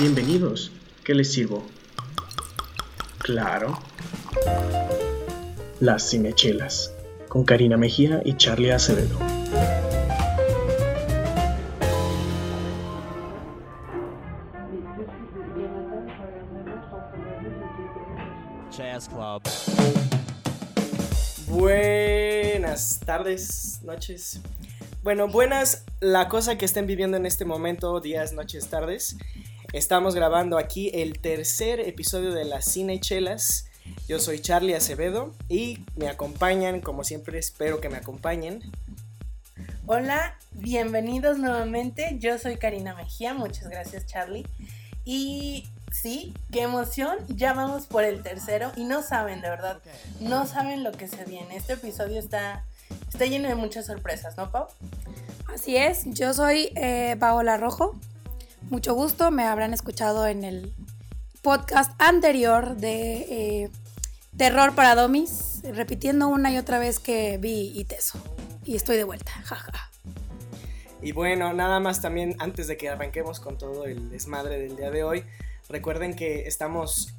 Bienvenidos. ¿Qué les sirvo? Claro. Las Cinechelas, con Karina Mejía y Charlie Acevedo. Jazz Club. Buenas tardes, noches. Bueno, buenas la cosa que estén viviendo en este momento, días, noches, tardes. Estamos grabando aquí el tercer episodio de las Cinechelas. Yo soy Charlie Acevedo y me acompañan, como siempre espero que me acompañen. Hola, bienvenidos nuevamente. Yo soy Karina Mejía, muchas gracias Charlie. Y sí, qué emoción, ya vamos por el tercero y no saben, de verdad, no saben lo que se viene. Este episodio está, está lleno de muchas sorpresas, ¿no, Pau? Así es, yo soy eh, Paola Rojo. Mucho gusto, me habrán escuchado en el podcast anterior de eh, Terror para Domis, repitiendo una y otra vez que vi y teso. Y estoy de vuelta, jaja. Y bueno, nada más también antes de que arranquemos con todo el desmadre del día de hoy, recuerden que estamos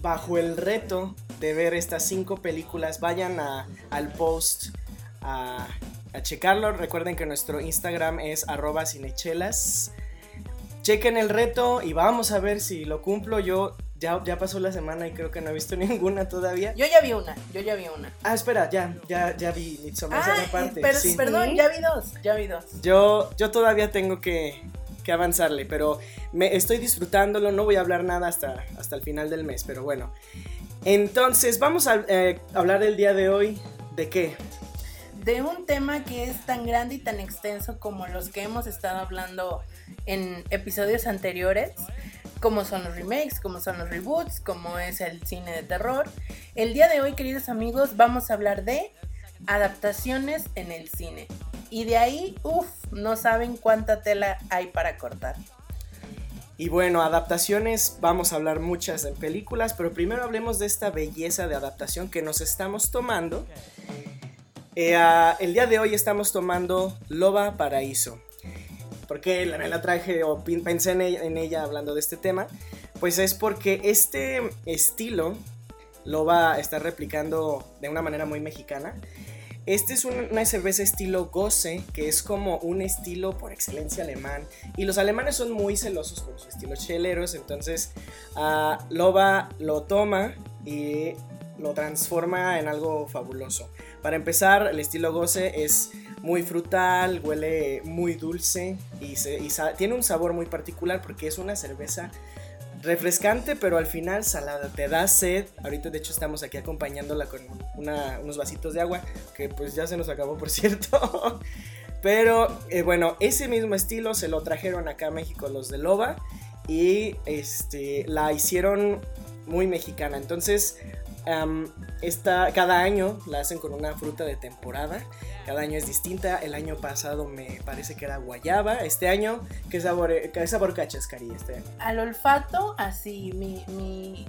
bajo el reto de ver estas cinco películas. Vayan al post a, a checarlo. Recuerden que nuestro Instagram es arroba cinechelas. Chequen el reto y vamos a ver si lo cumplo. Yo ya, ya pasó la semana y creo que no he visto ninguna todavía. Yo ya vi una, yo ya vi una. Ah, espera, ya, ya, ya vi Midsommar Ah, parte. eh, per- sí. perdón, ya vi dos, ya vi dos. Yo, yo todavía tengo que, que avanzarle, pero me estoy disfrutándolo. No voy a hablar nada hasta, hasta el final del mes, pero bueno. Entonces, vamos a eh, hablar el día de hoy de qué. de un tema que es tan grande y tan extenso como los que hemos estado hablando en episodios anteriores, como son los remakes, como son los reboots, como es el cine de terror. El día de hoy, queridos amigos, vamos a hablar de adaptaciones en el cine. Y de ahí, uff, no saben cuánta tela hay para cortar. Y bueno, adaptaciones, vamos a hablar muchas en películas, pero primero hablemos de esta belleza de adaptación que nos estamos tomando. Eh, ah, el día de hoy estamos tomando Loba Paraíso. ¿Por qué la, me la traje o pensé en ella, en ella hablando de este tema? Pues es porque este estilo Loba está replicando de una manera muy mexicana. Este es un- una cerveza estilo Goce, que es como un estilo por excelencia alemán. Y los alemanes son muy celosos con su estilo cheleros, entonces ah, Loba lo toma y lo transforma en algo fabuloso. Para empezar, el estilo Goce es muy frutal, huele muy dulce y, tiene un sabor muy particular porque es una cerveza refrescante, pero al final salada. Te da sed. Ahorita, de hecho, estamos aquí acompañándola con unos vasitos de agua, que pues ya se nos acabó, por cierto. Pero eh, bueno, ese mismo estilo se lo trajeron acá a México los de Loba y este, la hicieron muy mexicana. Entonces, am, esta, cada año la hacen con una fruta de temporada. Cada año es distinta. El año pasado me parece que era guayaba. Este año, ¿qué sabor, qué sabor cachas, Cari, este año? Al olfato, así, mi, mi,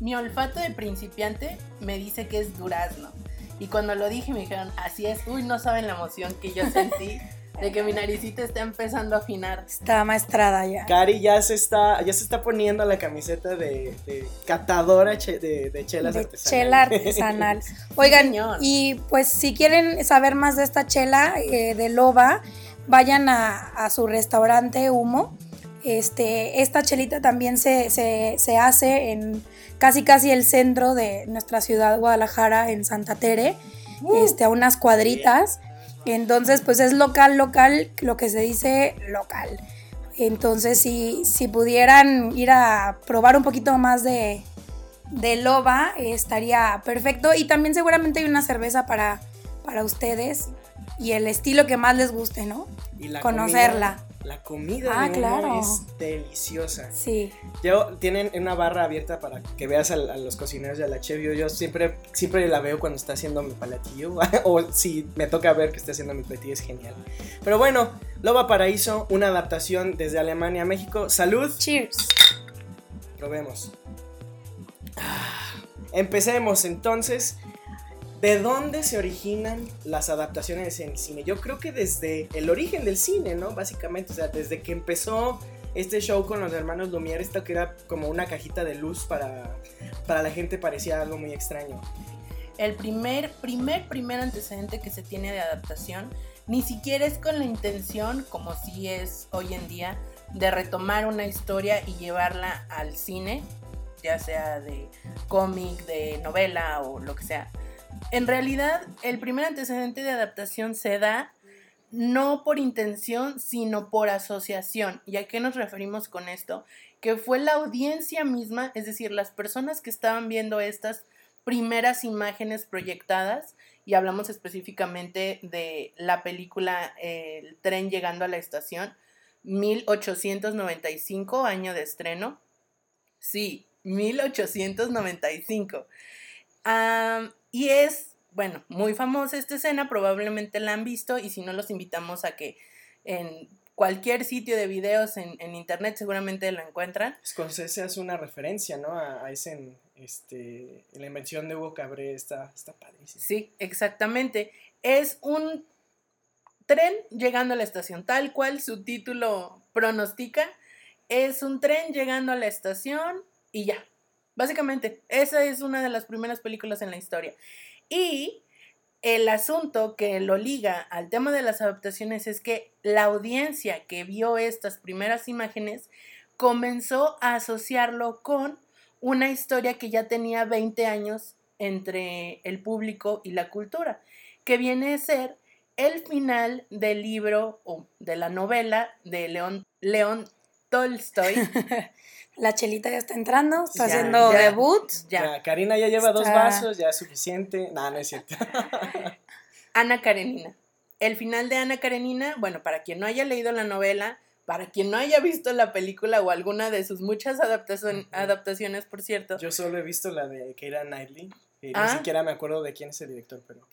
mi olfato de principiante me dice que es durazno. Y cuando lo dije me dijeron, así es, uy, no saben la emoción que yo sentí de que mi naricita está empezando a afinar. Está maestrada ya. Cari ya se está, ya se está poniendo la camiseta de, de catadora che- de, de chelas de artesanales. chela artesanal. Oigan, señor. y pues si quieren saber más de esta chela eh, de loba, vayan a, a su restaurante Humo. Este, esta chelita también se, se- se hace en casi casi el centro de nuestra ciudad, Guadalajara, en Santa Tere, este, a unas cuadritas. Entonces, pues es local, local, lo que se dice local. Entonces, si, si pudieran ir a probar un poquito más de, de loba estaría perfecto. Y también seguramente hay una cerveza para, para ustedes y el estilo que más les guste, ¿no? Y la Conocerla. comida- la comida Ah, de claro. es deliciosa. Sí. Yo, tienen una barra abierta para que veas a, los cocineros y a la chef. Yo, yo siempre, siempre la veo cuando está haciendo mi palatillo. o si me toca ver que está haciendo mi platillo, es genial. Pero bueno, Loba Paraíso, una adaptación desde Alemania a México. Salud. Cheers. Probemos. Ah, Empecemos entonces. ¿De dónde se originan las adaptaciones en el cine? Yo creo que desde el origen del cine, ¿no? Básicamente, o sea, desde que empezó este show con los hermanos Lumière, esto que era como una cajita de luz para, para la gente parecía algo muy extraño. El primer, primer, primer antecedente que se tiene de adaptación ni siquiera es con la intención, como si es hoy en día, de retomar una historia y llevarla al cine, ya sea de cómic, de novela o lo que sea. En realidad, el primer antecedente de adaptación se da no por intención, sino por asociación. ¿Y a qué nos referimos con esto? Que fue la audiencia misma, es decir, las personas que estaban viendo estas primeras imágenes proyectadas, y hablamos específicamente de la película El tren llegando a la estación, 1895, año de estreno. Sí, 1895. Y es, bueno, muy famosa esta escena, probablemente la han visto y si no los invitamos a que en cualquier sitio de videos en, internet seguramente la encuentran. Scorsese hace una referencia, ¿no? A, ese, este, la invención de Hugo Cabré está, está padrísimo. Sí, exactamente. Es un tren llegando a la estación, tal cual su título pronostica. Es un tren llegando a la estación y ya. Básicamente, esa es una de las primeras películas en la historia. Y el asunto que lo liga al tema de las adaptaciones es que la audiencia que vio estas primeras imágenes comenzó a asociarlo con una historia que ya tenía 20 años entre el público y la cultura, que viene a ser el final del libro o de la novela de León, Tolstoy. la chelita ya está entrando, está haciendo debut. Ya. Karina ya lleva dos vasos, ya es suficiente. No, no es cierto. Ana Karenina. El final de Ana Karenina, bueno, para quien no haya leído la novela, para quien no haya visto la película o alguna de sus muchas adaptaciones, por cierto. Yo solo he visto la de Keira Knightley. Y Ni ah. siquiera me acuerdo de quién es el director, pero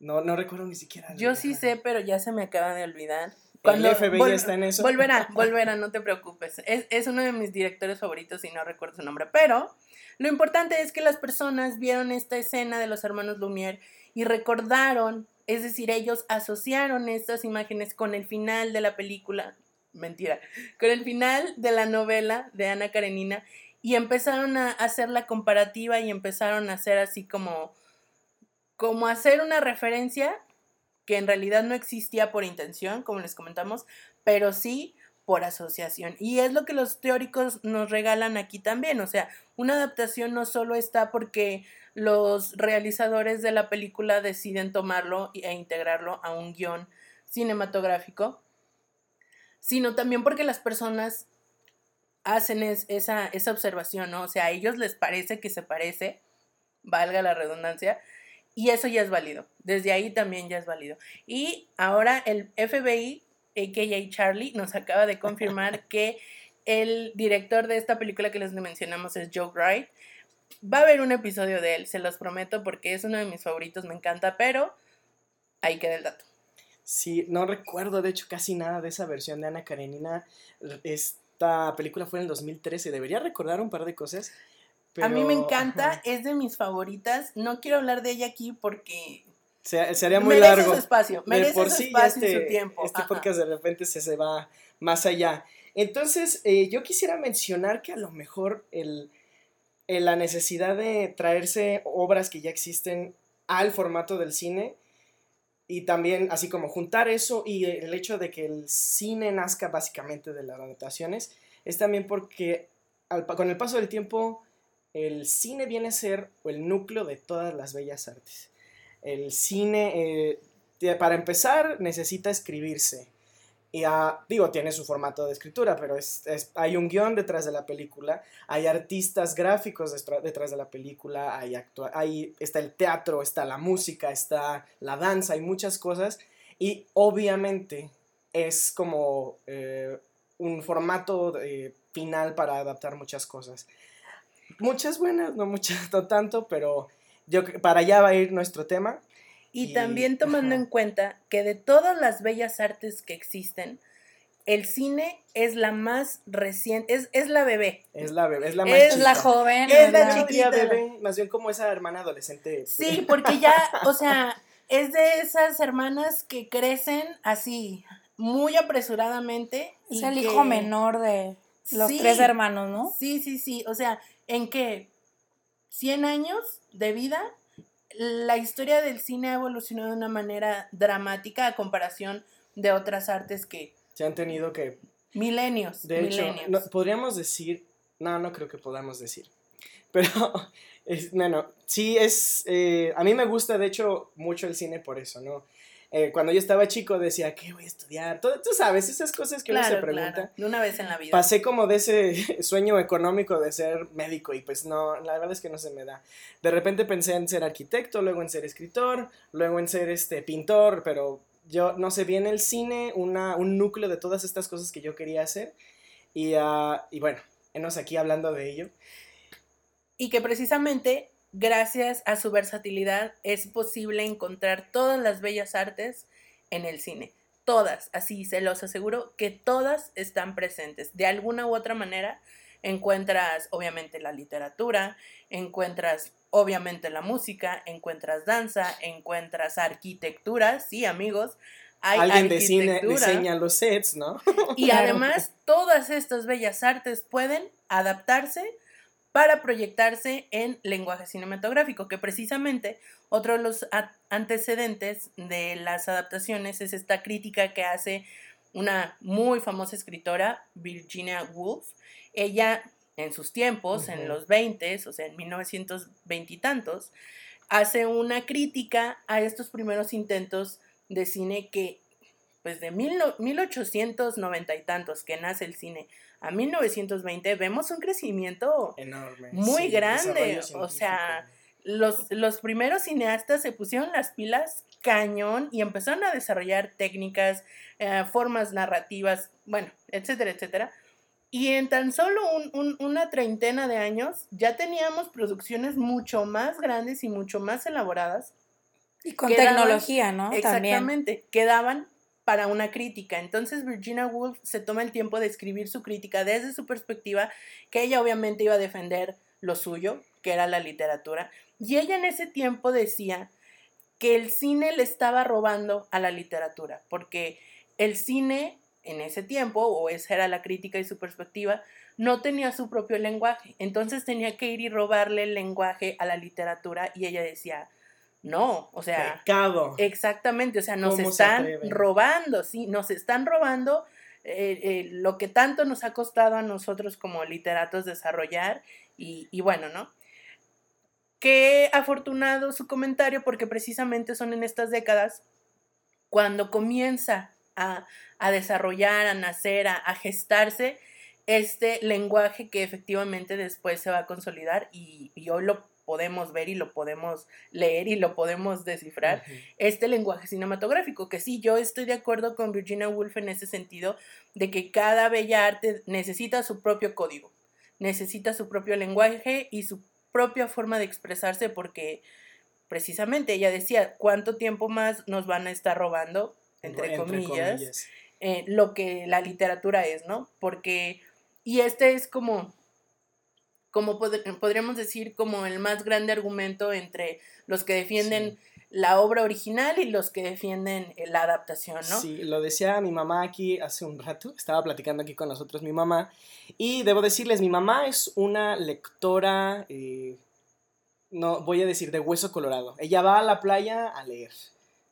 no, no recuerdo ni siquiera. Yo sí sé, pero ya se me acaba de olvidar. Cuando el FBI está en eso. Volverá, volverá, no te preocupes. Es, es uno de mis directores favoritos y no recuerdo su nombre. Pero lo importante es que las personas vieron esta escena de los hermanos Lumière y recordaron, es decir, ellos asociaron estas imágenes con el final de la película, mentira, con el final de la novela de Ana Karenina y empezaron a hacer la comparativa y empezaron a hacer así como como hacer una referencia que en realidad no existía por intención, como les comentamos, pero sí por asociación. Y es lo que los teóricos nos regalan aquí también. O sea, una adaptación no solo está porque los realizadores de la película deciden tomarlo e integrarlo a un guion cinematográfico, sino también porque las personas hacen esa, esa observación, ¿no? O sea, a ellos les parece que se parece, valga la redundancia, y eso ya es válido. Desde ahí también ya es válido. Y ahora el FBI, AKA Charlie, nos acaba de confirmar que el director de esta película que les mencionamos es Joe Wright. Va a haber un episodio de él, se los prometo, porque es uno de mis favoritos, me encanta, pero ahí queda el dato. Sí, no recuerdo de hecho casi nada de esa versión de Ana Karenina. Esta película fue en el 2013, debería recordar un par de cosas. A mí me encanta, es de mis favoritas. No quiero hablar de ella aquí porque sería muy merece largo. Su espacio, merece por su espacio y su este, tiempo. Este podcast de repente se, se va más allá. Entonces, eh, yo quisiera mencionar que a lo mejor el, la necesidad de traerse obras que ya existen al formato del cine y también así como juntar eso y el hecho de que el cine nazca básicamente de las adaptaciones es también porque con el paso del tiempo el cine viene a ser el núcleo de todas las bellas artes. El cine, eh, para empezar, necesita escribirse. Y ah, digo, tiene su formato de escritura, pero hay un guion detrás de la película, hay artistas gráficos detrás de la película, hay, hay está el teatro, está la música, está la danza, hay muchas cosas. Y obviamente es como eh, un formato eh, final para adaptar muchas cosas. Muchas buenas, no muchas, no tanto, pero yo para allá va a ir nuestro tema. Y, también tomando en cuenta que de todas las bellas artes que existen, el cine es la más reciente, es, es la bebé. Es la bebé, es la más Es la joven. Es la chiquita. bebé, más bien como esa hermana adolescente. Sí, porque ya, o sea, es de esas hermanas que crecen así, muy apresuradamente. Es y el que- hijo menor de los Sí. tres hermanos, ¿no? Sí, sí, sí. O sea, en que 100 años de vida, la historia del cine ha evolucionado de una manera dramática a comparación de otras artes que Se han tenido que milenios, De hecho, no- podríamos decir, no, no creo que podamos decir, pero, es, bueno, sí es, eh, a mí me gusta de hecho mucho el cine por eso, ¿no? Eh, cuando yo estaba chico decía, ¿qué voy a estudiar? Todo- tú sabes, esas cosas que uno se pregunta. claro, de una vez en la vida. Pasé como de ese sueño económico de ser médico y pues no, la verdad es que no se me da. De repente pensé en ser arquitecto, luego en ser escritor, luego en ser este pintor, pero yo no sé, bien el cine una, un núcleo de todas estas cosas que yo quería hacer y, ah, y bueno, enos aquí hablando de ello. y que precisamente gracias a su versatilidad es posible encontrar todas las bellas artes en el cine. Todas, así se los aseguro que todas están presentes. De alguna u otra manera encuentras obviamente la literatura, encuentras obviamente la música, encuentras danza, encuentras arquitectura, sí amigos, hay Alguien de cine diseña los sets, ¿no? Y además, todas estas bellas artes pueden adaptarse para proyectarse en lenguaje cinematográfico, que precisamente otro de los antecedentes de las adaptaciones es esta crítica que hace una muy famosa escritora, Virginia Woolf. Ella, en sus tiempos, en los 20, o sea, en 1920 y tantos, hace una crítica a estos primeros intentos de cine que, pues de mil no- 1890 y tantos que nace el cine a 1920, vemos un crecimiento Enorme. Muy sí, grande, o sea, los, los primeros cineastas se pusieron las pilas cañón y empezaron a desarrollar técnicas, eh, formas narrativas, bueno, etcétera, etcétera. Y en tan solo un- un- una treintena de años ya teníamos producciones mucho más grandes y mucho más elaboradas. Y con Quedaban- tecnología, ¿no? También. Exactamente, quedaban para una crítica. Entonces Virginia Woolf se toma el tiempo de escribir su crítica desde su perspectiva, que ella obviamente iba a defender lo suyo, que era la literatura. Y ella en ese tiempo decía que el cine le estaba robando a la literatura, porque el cine en ese tiempo, o esa era la crítica y su perspectiva, no tenía su propio lenguaje. Entonces tenía que ir y robarle el lenguaje a la literatura y ella decía, no, o sea, Pecado. Exactamente, o sea, nos ¿Cómo se están atreven? robando, sí, nos están robando eh, eh, lo que tanto nos ha costado a nosotros como literatos desarrollar y, y bueno, ¿no? Qué afortunado su comentario porque precisamente son en estas décadas cuando comienza a, a desarrollar, a nacer, a, a gestarse este lenguaje que efectivamente después se va a consolidar y, y hoy lo podemos ver y lo podemos leer y lo podemos descifrar este lenguaje cinematográfico, que sí, yo estoy de acuerdo con Virginia Woolf en ese sentido, de que cada bella arte necesita su propio código, necesita su propio lenguaje y su propia forma de expresarse, porque precisamente ella decía, ¿cuánto tiempo más nos van a estar robando, entre, comillas, eh, lo que la literatura es, ¿no? Porque, y este es como, como pod- podríamos decir, como el más grande argumento entre los que defienden la obra original y los que defienden eh, la adaptación, ¿no? Sí, lo decía mi mamá aquí hace un rato, estaba platicando aquí con nosotros mi mamá, y debo decirles, mi mamá es una lectora, eh, no voy a decir de hueso colorado, ella va a la playa a leer,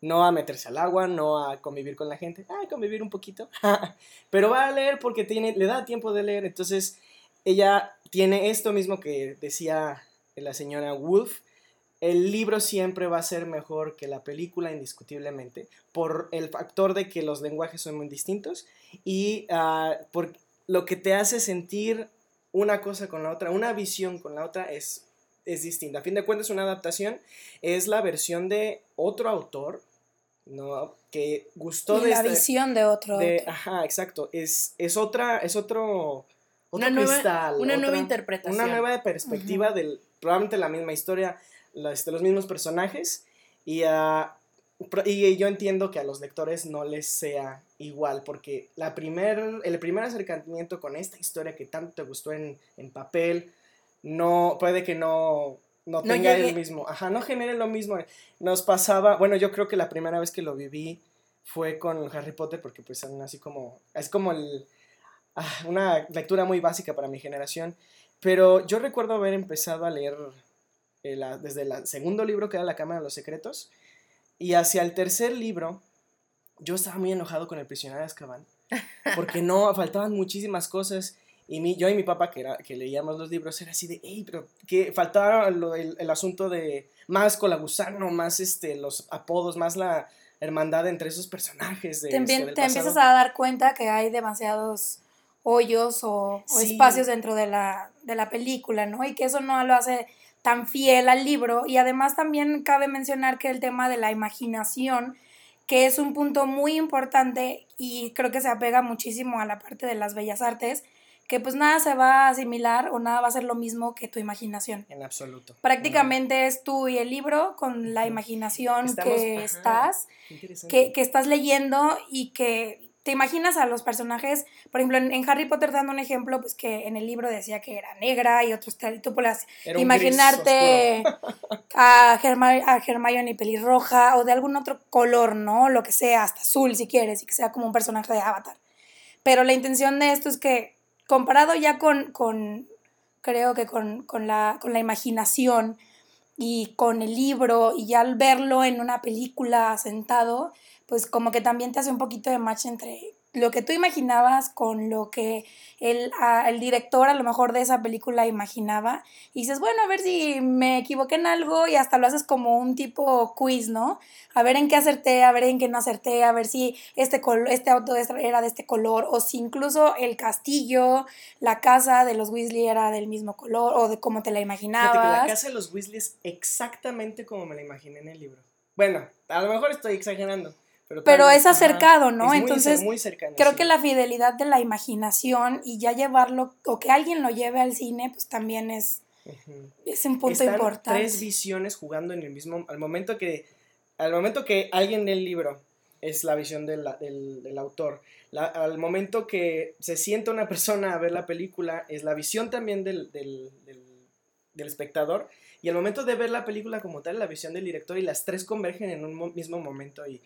no a meterse al agua, no a convivir con la gente, a convivir un poquito, pero va a leer porque tiene, le da tiempo de leer, entonces ella tiene esto mismo que decía la señora Wolf, el libro siempre va a ser mejor que la película indiscutiblemente por el factor de que los lenguajes son muy distintos y ah, por lo que te hace sentir una cosa con la otra, una visión con la otra es, es distinta. A fin de cuentas, una adaptación es la versión de otro autor, ¿no? Que gustó Y de la esta- visión de otro. de- otro. ajá, exacto. Es, es otra, es otro Una nueva- cristal, una nueva otra- interpretación. Una nueva perspectiva del, probablemente la misma historia, los, de los mismos personajes. Y, pro- y yo entiendo que a los lectores no les sea igual, porque la primer, el primer acercamiento con esta historia que tanto te gustó en, en papel, no, puede que no, no No tenga llegue- el mismo, ajá, no genere lo mismo. Nos pasaba, bueno, yo creo que la primera vez que lo viví fue con Harry Potter, porque pues son así como, es como el, una lectura muy básica para mi generación, pero yo recuerdo haber empezado a leer eh, la- desde el segundo libro que era La Cámara de los Secretos, y hacia el tercer libro, yo estaba muy enojado con el prisionero de Azkaban, porque no, faltaban muchísimas cosas. Y mi, yo y mi papá, que, era, que leíamos los libros, era así de, hey, pero que faltaba lo- el, el asunto de más colagusano, más este, los apodos, más la hermandad entre esos personajes. De, te, este, te empiezas a dar cuenta que hay demasiados hoyos o, espacios dentro de la, de la película, ¿no? Y que eso no lo hace tan fiel al libro. Y además también cabe mencionar que el tema de la imaginación, que es un punto muy importante y creo que se apega muchísimo a la parte de las bellas artes, que pues nada se va a asimilar o nada va a ser lo mismo que tu imaginación. En absoluto. Prácticamente es tú y el libro con la imaginación Estamos- que ajá. estás que, que estás leyendo y que te imaginas a los personajes, por ejemplo, en, en Harry Potter dando un ejemplo, pues que en el libro decía que era negra y otros tal, y tú gris imaginarte a, Herma- a Hermione pelirroja o de algún otro color, ¿no? Lo que sea, hasta azul si quieres, y que sea como un personaje de Avatar. Pero la intención de esto es que, comparado ya con, con creo que con, con la, con la imaginación y con el libro, y ya al verlo en una película sentado, pues como que también te hace un poquito de match entre lo que tú imaginabas con lo que el, a- el director a lo mejor de esa película imaginaba. Y dices, bueno, a ver si me equivoqué en algo y hasta lo haces como un tipo quiz, ¿no? A ver en qué acerté, a ver en qué no acerté, a ver si este, col- este auto era de este color o si incluso el castillo, la casa de los Weasley era del mismo color o de cómo te la Fíjate que imaginabas. la casa de los Weasley es exactamente como me la imaginé en el libro. Bueno, a lo mejor estoy exagerando. Pero, Pero es acercado, ¿no? es muy Entonces, muy cercano, Creo sí. que la fidelidad de la imaginación y ya llevarlo, o que alguien lo lleve al cine, pues también es, Ujú. es un punto Están importante. tres visiones jugando en el mismo al momento que al momento que alguien lee el libro es la visión del, del- del autor La- al momento que se sienta una persona a ver la película es la visión también del, del- del- espectador y al momento de ver la película como tal la visión del director y las tres convergen en un mo- mismo momento y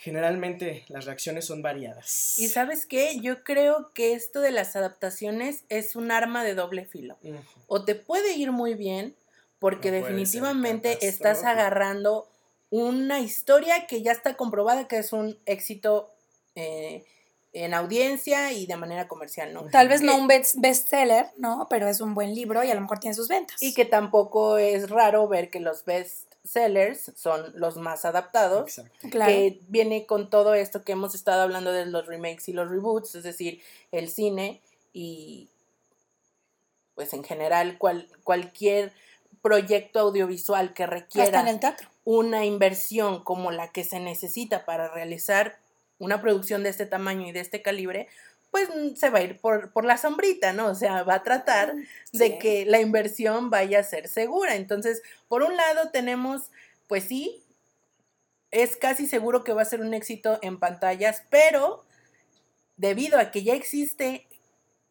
generalmente las reacciones son variadas Y sabes qué, yo creo que esto de las adaptaciones es un arma de doble filo. O te puede ir muy bien porque definitivamente estás agarrando una historia que ya está comprobada que es un éxito eh, en audiencia y de manera comercial, ¿no? Tal vez no un best- bestseller, ¿no? Pero es un buen libro y a lo mejor tiene sus ventas. Y que tampoco es raro ver que los best sellers son los más adaptados. Exacto. claro. que viene con todo esto que hemos estado hablando de los remakes y los reboots, es decir, el cine y pues en general cual- cualquier proyecto audiovisual que requiera en el teatro. una inversión como la que se necesita para realizar una producción de este tamaño y de este calibre, pues mm, se va a ir por, por la sombrita, ¿no? O sea, va a tratar de que la inversión vaya a ser segura. Entonces, por un lado tenemos, pues sí, es casi seguro que va a ser un éxito en pantallas, pero debido a que ya existe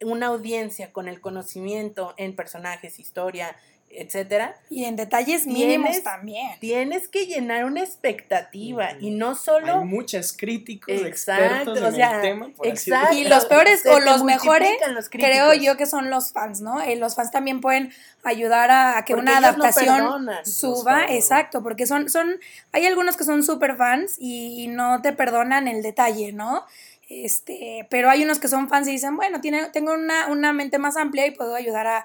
una audiencia con el conocimiento en personajes, historia, etcétera, Y en detalles mínimos Tienes- también. tienes que llenar una expectativa y no hay solo muchos críticos Exacto, expertos en o sea, el tema por así exacto. Y los peores Se o los mejores, los Creo yo que son los fans, ¿no? Eh, los fans también pueden ayudar a, a que Porque una no adaptación perdonan. suba, fans. exacto, porque son, son, hay algunos que son super fans y, y no te perdonan el detalle, ¿no? Este, pero hay unos que son fans y dicen, bueno, tiene, tengo una, una mente más amplia y puedo ayudar a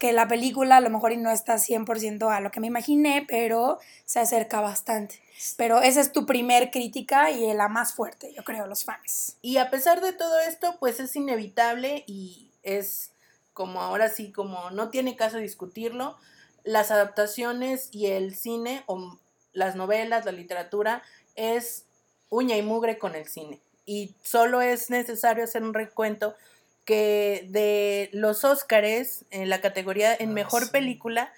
que la película a lo mejor y no está 100% a lo que me imaginé, pero se acerca bastante. Pero esa es tu primer crítica y la más fuerte, yo creo, los fans. Y a pesar de todo esto, pues es inevitable y es como ahora sí, como no tiene caso discutirlo, las adaptaciones y el cine o las novelas, la literatura, es uña y mugre con el cine. Y solo es necesario hacer un recuento que de los Óscares, en la categoría en Ah, mejor sí. película,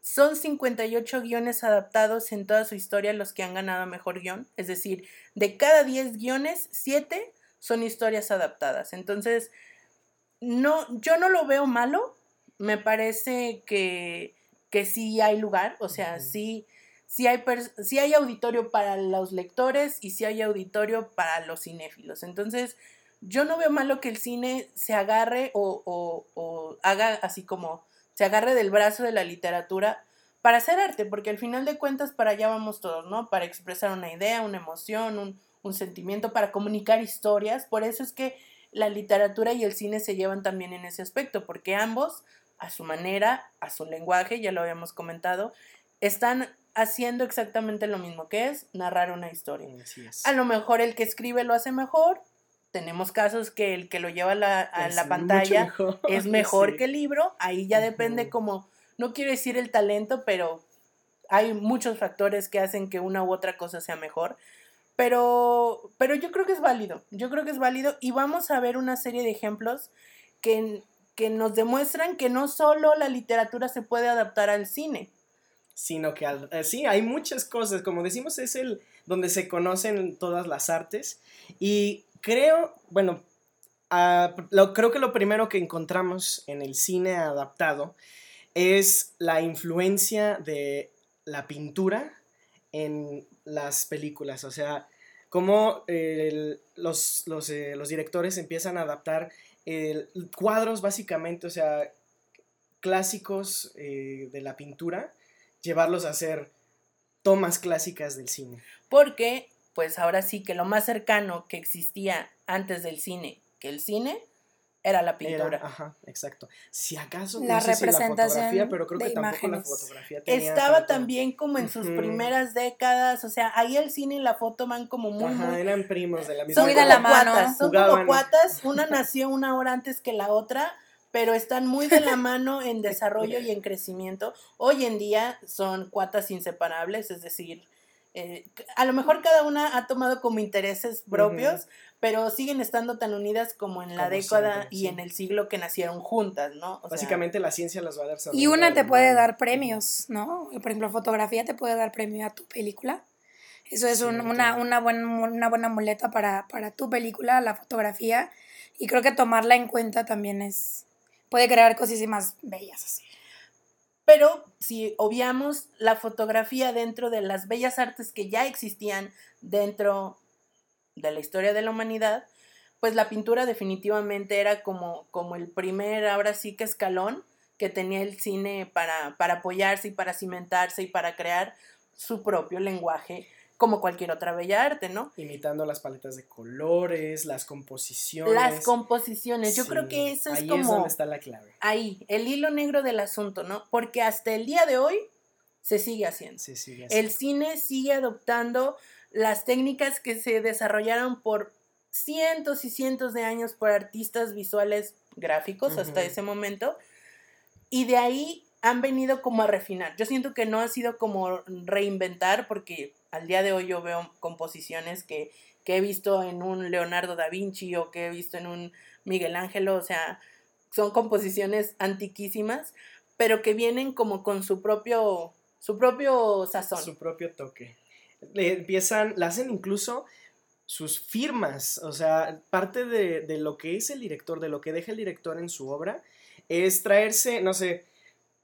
son 58 guiones adaptados en toda su historia los que han ganado mejor guion. Es decir, de cada 10 guiones, 7 son historias adaptadas. Entonces, no, yo no lo veo malo. Me parece que, que sí hay lugar. O sea, sí, sí hay, sí hay auditorio para los lectores y sí hay auditorio para los cinéfilos. Entonces, yo no veo malo que el cine se agarre o, o- o haga así como se agarre del brazo de la literatura para hacer arte, porque al final de cuentas para allá vamos todos, ¿no? Para expresar una idea, una emoción, un, un sentimiento, para comunicar historias. Por eso es que la literatura y el cine se llevan también en ese aspecto, porque ambos, a su manera, a su lenguaje, ya lo habíamos comentado, están haciendo exactamente lo mismo que es narrar una historia. Así es. A lo mejor el que escribe lo hace mejor. Tenemos casos que el que lo lleva a la, a Es la mucho pantalla mejor, es mejor sí. que el libro. Ahí ya depende como, no quiero decir el talento, pero hay muchos factores que hacen que una u otra cosa sea mejor. Pero, pero yo creo que es válido, yo creo que es válido y vamos a ver una serie de ejemplos que, que nos demuestran que no solo la literatura se puede adaptar al cine. sino que al- eh, sí, hay muchas cosas, como decimos, es el donde se conocen todas las artes y creo, bueno, creo que lo primero que encontramos en el cine adaptado es la influencia de la pintura en las películas, o sea, cómo eh, los, eh, los directores empiezan a adaptar cuadros básicamente, o sea, clásicos eh, de la pintura, llevarlos a hacer tomas clásicas del cine. Porque, pues ahora sí que lo más cercano que existía antes del cine que el cine era la Era- pintura. ajá, exacto. Si acaso, La no sé si la representación fotografía, pero creo de que tampoco la fotografía tenía Estaba tanto- también como en sus primeras décadas, o sea, ahí el cine y la foto van como muy, Ajá, muy... eran primos de la misma Son como la mano. cuatas, son Jugaban. como cuatas, una nació una hora antes que la otra, pero están muy de la mano en desarrollo y en crecimiento. Hoy en día son cuatas inseparables, es decir, eh, a lo mejor cada una ha tomado como intereses propios, pero siguen estando tan unidas como en la Como década siempre, y sí. en el siglo que nacieron juntas, ¿no? O sea, Básicamente la ciencia las va a dar Y una te puede dar premios, ¿no? Por ejemplo, fotografía te puede dar premio a tu película. Eso es un- una, una, buen- una buena muleta para, para tu película, la fotografía. Y creo que tomarla en cuenta también es... Puede crear cosísimas bellas así. Pero si obviamos la fotografía dentro de las bellas artes que ya existían dentro de la historia de la humanidad, pues la pintura definitivamente era como, como el primer, ahora sí que escalón que tenía el cine para, para apoyarse y para cimentarse y para crear su propio lenguaje como cualquier otra bella arte, ¿no? Imitando las paletas de colores, las composiciones. Las composiciones, yo creo que eso es ahí como... es donde está la clave. ahí, el hilo negro del asunto, ¿no? Porque hasta el día de hoy se sigue haciendo. Sí, sí, así. El cine sigue adoptando las técnicas que se desarrollaron por cientos y cientos de años por artistas visuales gráficos hasta ese momento. Y de ahí han venido como a refinar. Yo siento que no ha sido como reinventar porque al día de hoy yo veo composiciones que, que he visto en un Leonardo da Vinci o que he visto en un Miguel Ángelo, o sea, son composiciones antiquísimas, pero que vienen como con su propio, su propio sazón. su propio toque. Le empiezan, le hacen incluso sus firmas, o sea, parte de, de lo que es el director, de lo que deja el director en su obra, es traerse, no sé,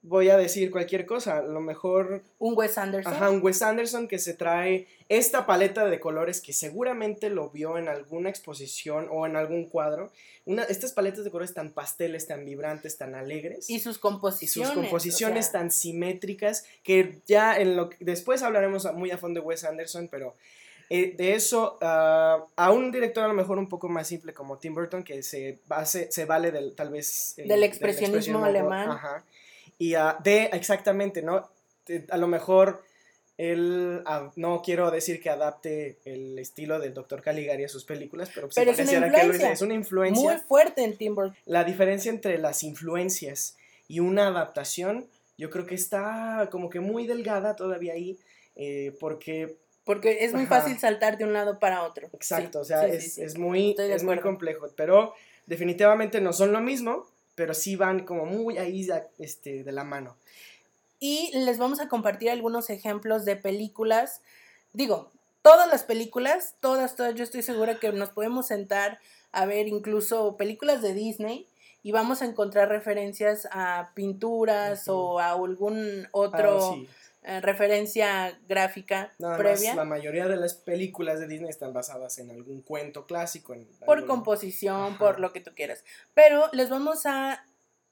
voy a decir cualquier cosa, a lo mejor, Un Wes Anderson. ajá, un Wes Anderson que se trae esta paleta de colores que seguramente lo vio en alguna exposición o en algún cuadro, una, estas paletas de colores tan pasteles, tan vibrantes, tan alegres y sus y composiciones. sus composiciones o sea, tan simétricas que ya en lo después hablaremos muy a fondo de Wes Anderson, pero eh, de eso ah, a un director a lo mejor un poco más simple como Tim Burton que se base, se vale del tal vez eh, Del expresionismo alemán. ajá, y ah, de exactamente, ¿no? A lo mejor él ah, no quiero decir que adapte el estilo del Dr. Caligari a sus películas, pero, Pero es una que influencia. es una influencia Muy fuerte en Tim Burton. la diferencia entre las influencias y una adaptación, yo creo que está como que muy delgada todavía ahí, eh, porque, Porque es muy Ajá. fácil saltar de un lado para otro. exacto, Sí, o sea, sí, es, sí, es muy, es muy complejo, pero definitivamente no son lo mismo, pero sí van como muy ahí este, de la mano. Y les vamos a compartir algunos ejemplos de películas. Digo, todas las películas, todas, todas, yo estoy segura que nos podemos sentar a ver incluso películas de Disney y vamos a encontrar referencias a pinturas o a algún otro Ah, sí. Eh, referencia gráfica Nada previa. más, la mayoría de las películas de Disney están basadas en algún cuento clásico. En por algún- composición, Ajá. por lo que tú quieras. Pero les vamos a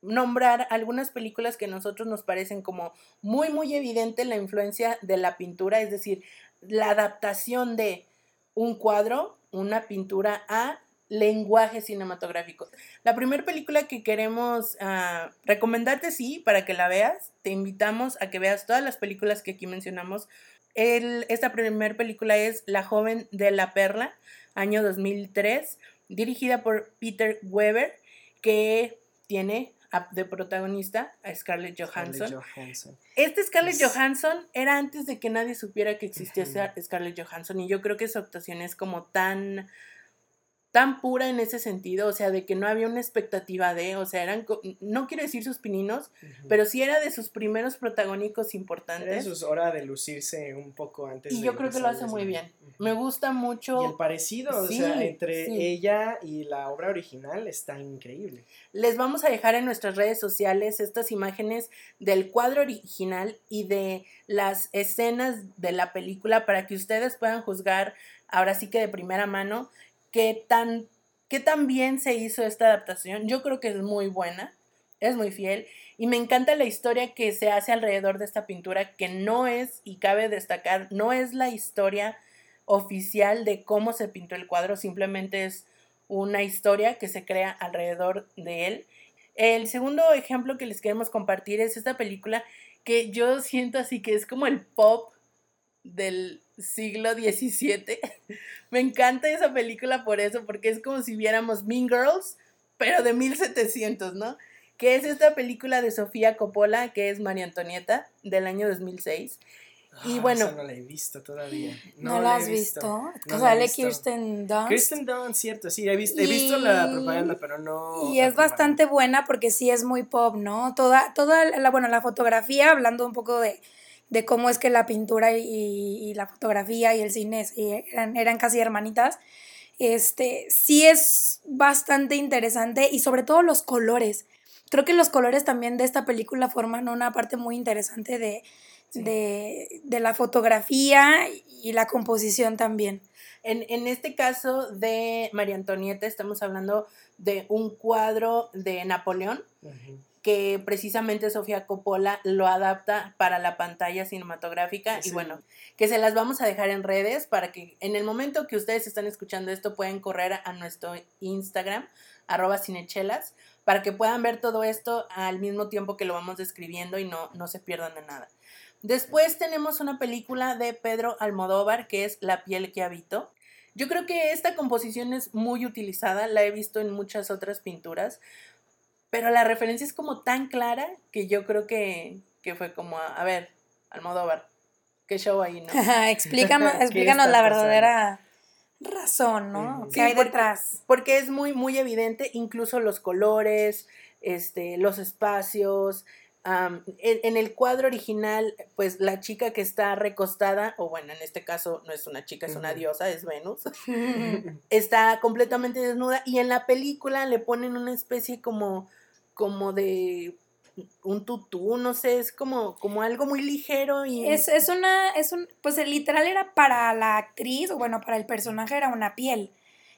nombrar algunas películas que a nosotros nos parecen como muy, muy evidente la influencia de la pintura, es decir, la adaptación de un cuadro, una pintura a lenguaje cinematográfico. La primera película que queremos ah, recomendarte, sí, para que la veas, te invitamos a que veas todas las películas que aquí mencionamos. El- esta primera película es La joven de la perla, año 2003, dirigida por Peter Weber, que tiene de protagonista a Scarlett Johansson. Scarlett Johansson. Este Scarlett Es- Johansson era antes de que nadie supiera que existía Scarlett Johansson y yo creo que su actuación es como tan tan pura en ese sentido, o sea, de que no había una expectativa de, o sea, eran, no quiero decir sus pininos, pero sí era de sus primeros protagónicos Era importantes. su hora de lucirse un poco antes. Y de yo creo que lo hace muy bien. Me gusta mucho. Y el parecido, Sí, o sea, entre sí. ella y la obra original está increíble. Les vamos a dejar en nuestras redes sociales estas imágenes del cuadro original y de las escenas de la película para que ustedes puedan juzgar ahora sí que de primera mano qué tan, qué tan bien se hizo esta adaptación. Yo creo que es muy buena, es muy fiel y me encanta la historia que se hace alrededor de esta pintura que no es, y cabe destacar, no es la historia oficial de cómo se pintó el cuadro, simplemente es una historia que se crea alrededor de él. El segundo ejemplo que les queremos compartir es esta película que yo siento así que es como el pop del siglo XVII. Me encanta esa película por eso, porque es como si viéramos Mean Girls, pero de 1700, ¿no? Que es esta película de Sofía Coppola, que es María Antonieta, del año 2006. Y Ah, bueno. esa no la he visto todavía. ¿No, la la has visto? No Que la he sale visto. Kirsten Dunst. Kristen Dunst, cierto, sí, he visto, he visto la Y- propaganda, pero no. Y la es bastante buena porque sí es muy pop, ¿no? Toda, toda la, bueno, la fotografía, hablando un poco de, de cómo es que la pintura y, y la fotografía y el cine sí, eran, eran casi hermanitas, este, sí es bastante interesante y sobre todo los colores. Creo que los colores también de esta película forman una parte muy interesante de, Sí. de, de la fotografía y la composición también. En, en este caso de María Antonieta estamos hablando de un cuadro de Napoleón Ujú. Que precisamente Sofía Coppola lo adapta para la pantalla cinematográfica y bueno, que se las vamos a dejar en redes para que en el momento que ustedes están escuchando esto pueden correr a nuestro Instagram, arroba cinechelas, para que puedan ver todo esto al mismo tiempo que lo vamos describiendo y no, no se pierdan de nada. Después tenemos una película de Pedro Almodóvar que es La piel que habito. Yo creo que esta composición es muy utilizada, la he visto en muchas otras pinturas, pero la referencia es como tan clara que yo creo que, que fue como, a, a ver, Almodóvar, qué show ahí, ¿no? explícanos ¿Qué explícanos la pasando? verdadera razón, ¿no? Ujú. ¿Qué Sí, hay porque- detrás? Porque es muy, muy evidente, incluso los colores, este, los espacios. en, en el cuadro original, pues la chica que está recostada, o bueno, en este caso no es una chica, es una diosa, es Venus, está completamente desnuda y en la película le ponen una especie como, como de un tutú, no sé, es como, como algo muy ligero y... Es, es una, es un, pues el literal era para la actriz, o bueno, para el personaje era una piel.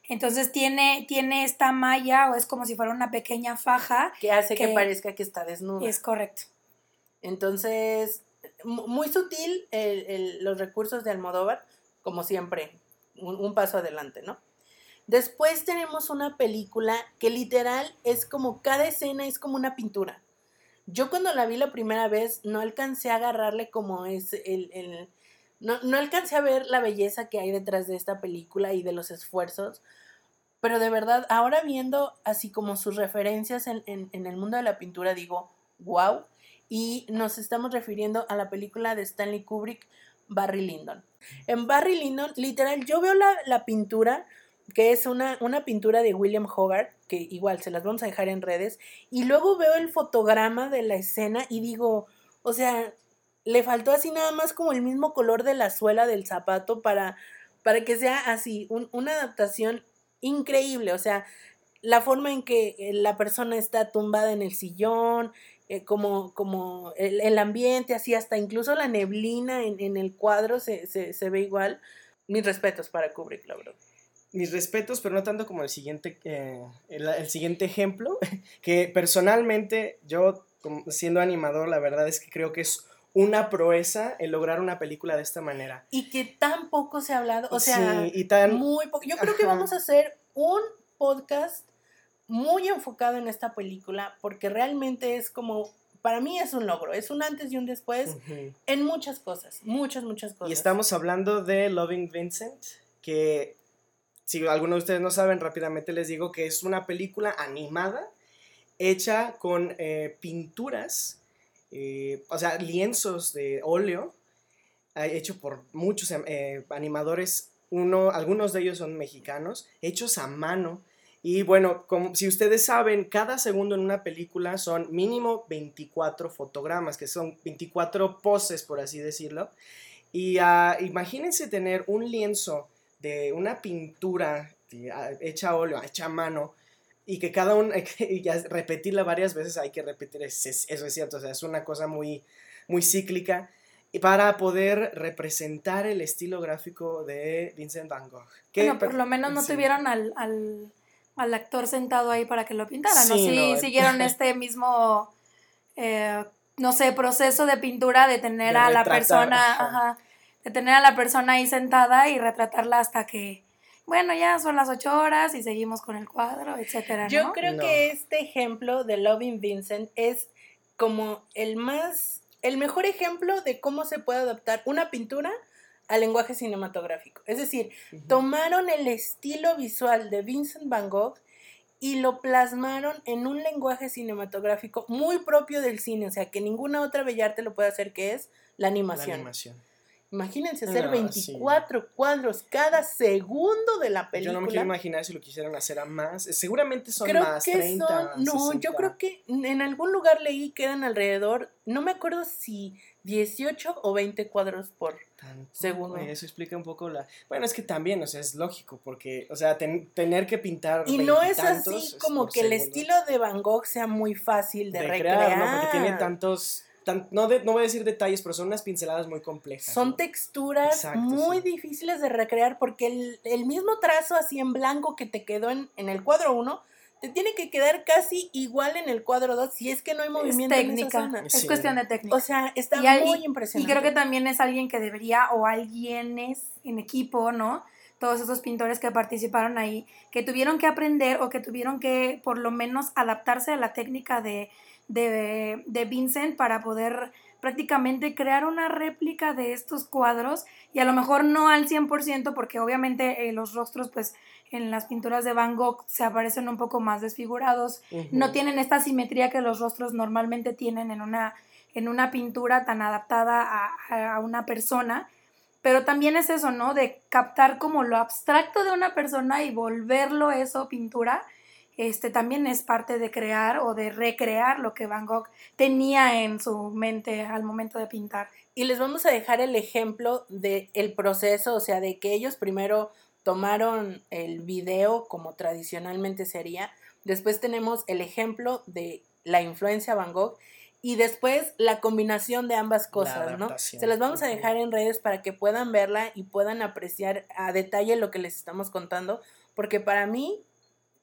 Entonces tiene, tiene esta malla, o es como si fuera una pequeña faja. que hace que que- parezca que está desnuda. Es correcto. Entonces, mu- muy sutil el- el- los recursos de Almodóvar, como siempre, un, un paso adelante, ¿no? Después tenemos una película que literal es como, cada escena es como una pintura. Yo cuando la vi la primera vez no alcancé a agarrarle como es el... el- no, no alcancé a ver la belleza que hay detrás de esta película y de los esfuerzos, pero de verdad, ahora viendo así como sus referencias en, en- en el mundo de la pintura, digo, wow, y nos estamos refiriendo a la película de Stanley Kubrick, Barry Lyndon. En Barry Lyndon, literal, yo veo la, la pintura, que es una, una pintura de William Hogarth, que igual se las vamos a dejar en redes, y luego veo el fotograma de la escena y digo, o sea, le faltó así nada más como el mismo color de la suela del zapato para, para que sea así, un- una adaptación increíble, o sea, la forma en que eh, la persona está tumbada en el sillón, eh, como, como el, el ambiente, así hasta incluso la neblina en, en el cuadro se, se, se ve igual. Mis respetos para Kubrick, la verdad. Mis respetos, pero no tanto como el siguiente, eh, el, el siguiente ejemplo, que personalmente yo, como siendo animador, la verdad es que creo que es una proeza el lograr una película de esta manera. Y que tan poco se ha hablado, o sea, Sí, y tan... muy poco. Yo creo que vamos a hacer un podcast muy enfocado en esta película porque realmente es como, para mí es un logro, es un antes y un después en muchas cosas, muchas, muchas cosas. Y estamos hablando de Loving Vincent, que si alguno de ustedes no saben, rápidamente les digo que es una película animada hecha con eh, pinturas, eh, o sea, lienzos de óleo, eh, hecho por muchos eh, animadores, uno, algunos de ellos son mexicanos, hechos a mano. Y bueno, como, si ustedes saben, cada segundo en una película son mínimo 24 fotogramas, que son 24 poses, por así decirlo. Y ah, imagínense tener un lienzo de una pintura hecha a óleo, hecha a mano, y que cada uno, y ya repetirla varias veces, hay que repetir, es- es- eso es cierto, o sea, es una cosa muy, muy cíclica, y para poder representar el estilo gráfico de Vincent Van Gogh. que Bueno, por lo menos no sí. tuvieron al, al, al actor sentado ahí para que lo pintaran, ¿no? Sí, Sí, no, siguieron este mismo, eh, no sé, proceso de pintura de tener De a la persona, ajá. ajá, de tener a la persona ahí sentada y retratarla hasta que, bueno, ya son las ocho horas y seguimos con el cuadro, etcétera, Yo creo No. que este ejemplo de Loving Vincent es como el más, el mejor ejemplo de cómo se puede adaptar una pintura al lenguaje cinematográfico. Es decir, tomaron el estilo visual de Vincent Van Gogh y lo plasmaron en un lenguaje cinematográfico muy propio del cine, o sea, que ninguna otra bellarte lo puede hacer, que es la La animación. Imagínense hacer No, 24 cuadros cada segundo de la Yo película. no me quiero imaginar si lo quisieran hacer a más. Seguramente son creo más, que 30, son, no, yo 60. creo que en algún lugar leí que eran alrededor, no me acuerdo si 18 o 20 cuadros por Tanto, Segundo. Eso explica un poco la... Bueno, es que también, o sea, es lógico, porque, o sea, ten- tener que pintar y no es así como que el estilo de Van Gogh sea muy fácil de, de recrear, crear, ¿no? Porque tiene tantos... tan- no, de- no voy a decir detalles, pero son unas pinceladas muy complejas. son ¿no? texturas Exacto, muy sí. difíciles de recrear porque el, el mismo trazo así en blanco que te quedó en, en el cuadro 1 te tiene que quedar casi igual en el cuadro 2 si es que no hay Es movimiento en esa técnica, zona. es Sí. cuestión de técnica. O sea, está Y muy impresionante. Y creo que también es alguien que debería, o alguienes en equipo, ¿no? Todos esos pintores que participaron ahí, que tuvieron que aprender o que tuvieron que por lo menos adaptarse a la técnica de, de, de Vincent para poder prácticamente crear una réplica de estos cuadros y a lo mejor no al 100% porque obviamente eh, los rostros pues en las pinturas de Van Gogh se aparecen un poco más desfigurados, no tienen esta simetría que los rostros normalmente tienen en una, en una pintura tan adaptada a, a una persona. Pero también es eso, ¿no? De captar como lo abstracto de una persona y volverlo eso pintura. Este también es parte de crear o de recrear lo que Van Gogh tenía en su mente al momento de pintar. Y les vamos a dejar el ejemplo del el proceso, o sea, de que ellos primero tomaron el video como tradicionalmente sería, después tenemos el ejemplo de la influencia Van Gogh y después la combinación de ambas cosas, ¿no? Se las vamos a dejar en redes para que puedan verla y puedan apreciar a detalle lo que les estamos contando, porque para mí,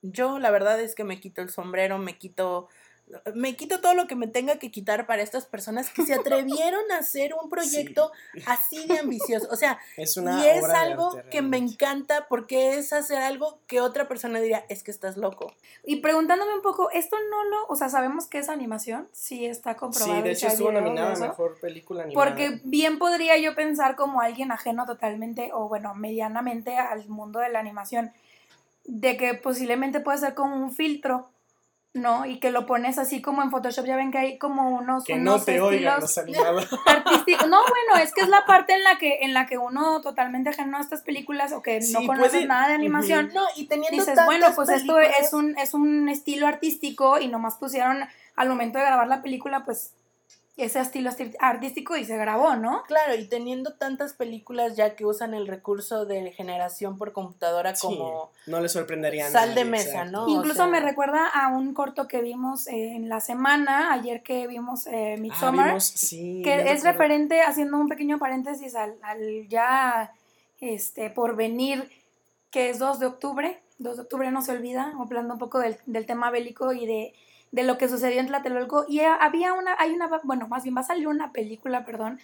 yo la verdad es que me quito el sombrero, me quito me quito todo lo que me tenga que quitar para estas personas que se atrevieron a hacer un proyecto así de ambicioso. O sea, Es una y es algo arte, que me encanta porque es hacer algo que otra persona diría, es que estás loco. Y preguntándome un poco, esto no lo, o sea, sabemos que es animación, sí está comprobado. Sí, de hecho estuvo nominada a. Mejor Película Animada. Porque bien podría yo pensar como alguien ajeno totalmente, o bueno, medianamente al mundo de la animación, de que posiblemente puede ser como un filtro, ¿no? Y que lo pones así como en Photoshop, ya ven que hay como unos, Que no unos te oigan los artísticos. No, bueno, es que es la parte en la que, en la que uno totalmente ajeno a estas películas o que Sí, no conoce puede- nada de animación, No, y teniendo dices, bueno, pues esto es un, es un estilo artístico y nomás pusieron al momento de grabar la película, pues ese estilo artístico y se grabó, ¿no? Claro, y teniendo tantas películas ya que usan el recurso de generación por computadora Sí, como no le sorprendería sal de mesa, exacto. ¿no? O Incluso sea, me recuerda a un corto que vimos eh, en la semana, ayer que vimos eh, Ah, Midsommar, vimos- sí, que es recuerdo. referente, haciendo un pequeño paréntesis al, al ya este, por venir, que es 2 de octubre, 2 de octubre no se olvida, hablando un poco del, del tema bélico y de, de lo que sucedió en Tlatelolco, y ha- había una, hay una, bueno, más bien va a salir una película, perdón,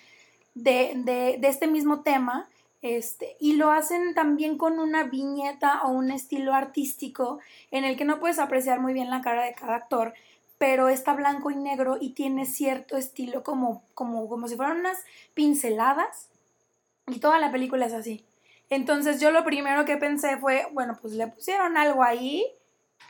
de, de, de este mismo tema, este, y lo hacen también con una viñeta o un estilo artístico en el que no puedes apreciar muy bien la cara de cada actor, pero está blanco y negro y tiene cierto estilo como, como, como si fueran unas pinceladas y toda la película es así. Entonces yo lo primero que pensé fue, bueno, pues le pusieron algo ahí,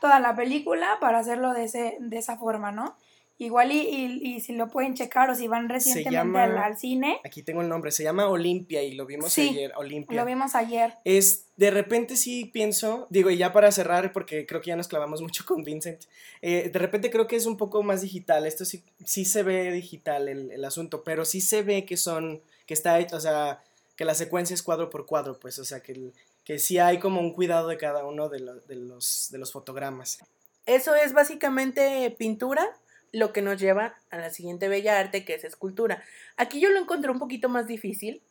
toda la película, para hacerlo de, ese, de esa forma, ¿no? Igual y, y- y si lo pueden checar o si van recientemente llama- al, al cine, Aquí tengo el nombre, se llama Olimpia y lo vimos Sí, ayer, Olimpia. lo vimos ayer. Es, de repente sí pienso, digo, y ya para cerrar, porque creo que ya nos clavamos mucho con Vincent, eh, de repente creo que es un poco más digital, esto sí, sí se ve digital el, el asunto, pero sí se ve que son, que está hecho, o sea, que la secuencia es cuadro por cuadro, pues, o sea, que, el- que sí hay como un cuidado de cada uno de, de los, de los fotogramas. Eso es básicamente pintura, lo que nos lleva a la siguiente bella arte, que es escultura. Aquí yo lo encontré un poquito más difícil.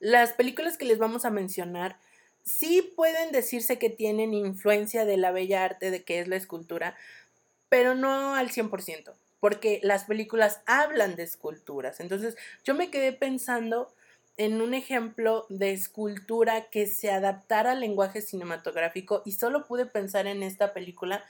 Las películas que les vamos a mencionar sí pueden decirse que tienen influencia de la bella arte, de que es la escultura, pero no al 100%, porque las películas hablan de esculturas. Entonces yo me quedé pensando en un ejemplo de escultura que se adaptara al lenguaje cinematográfico y solo pude pensar en esta película,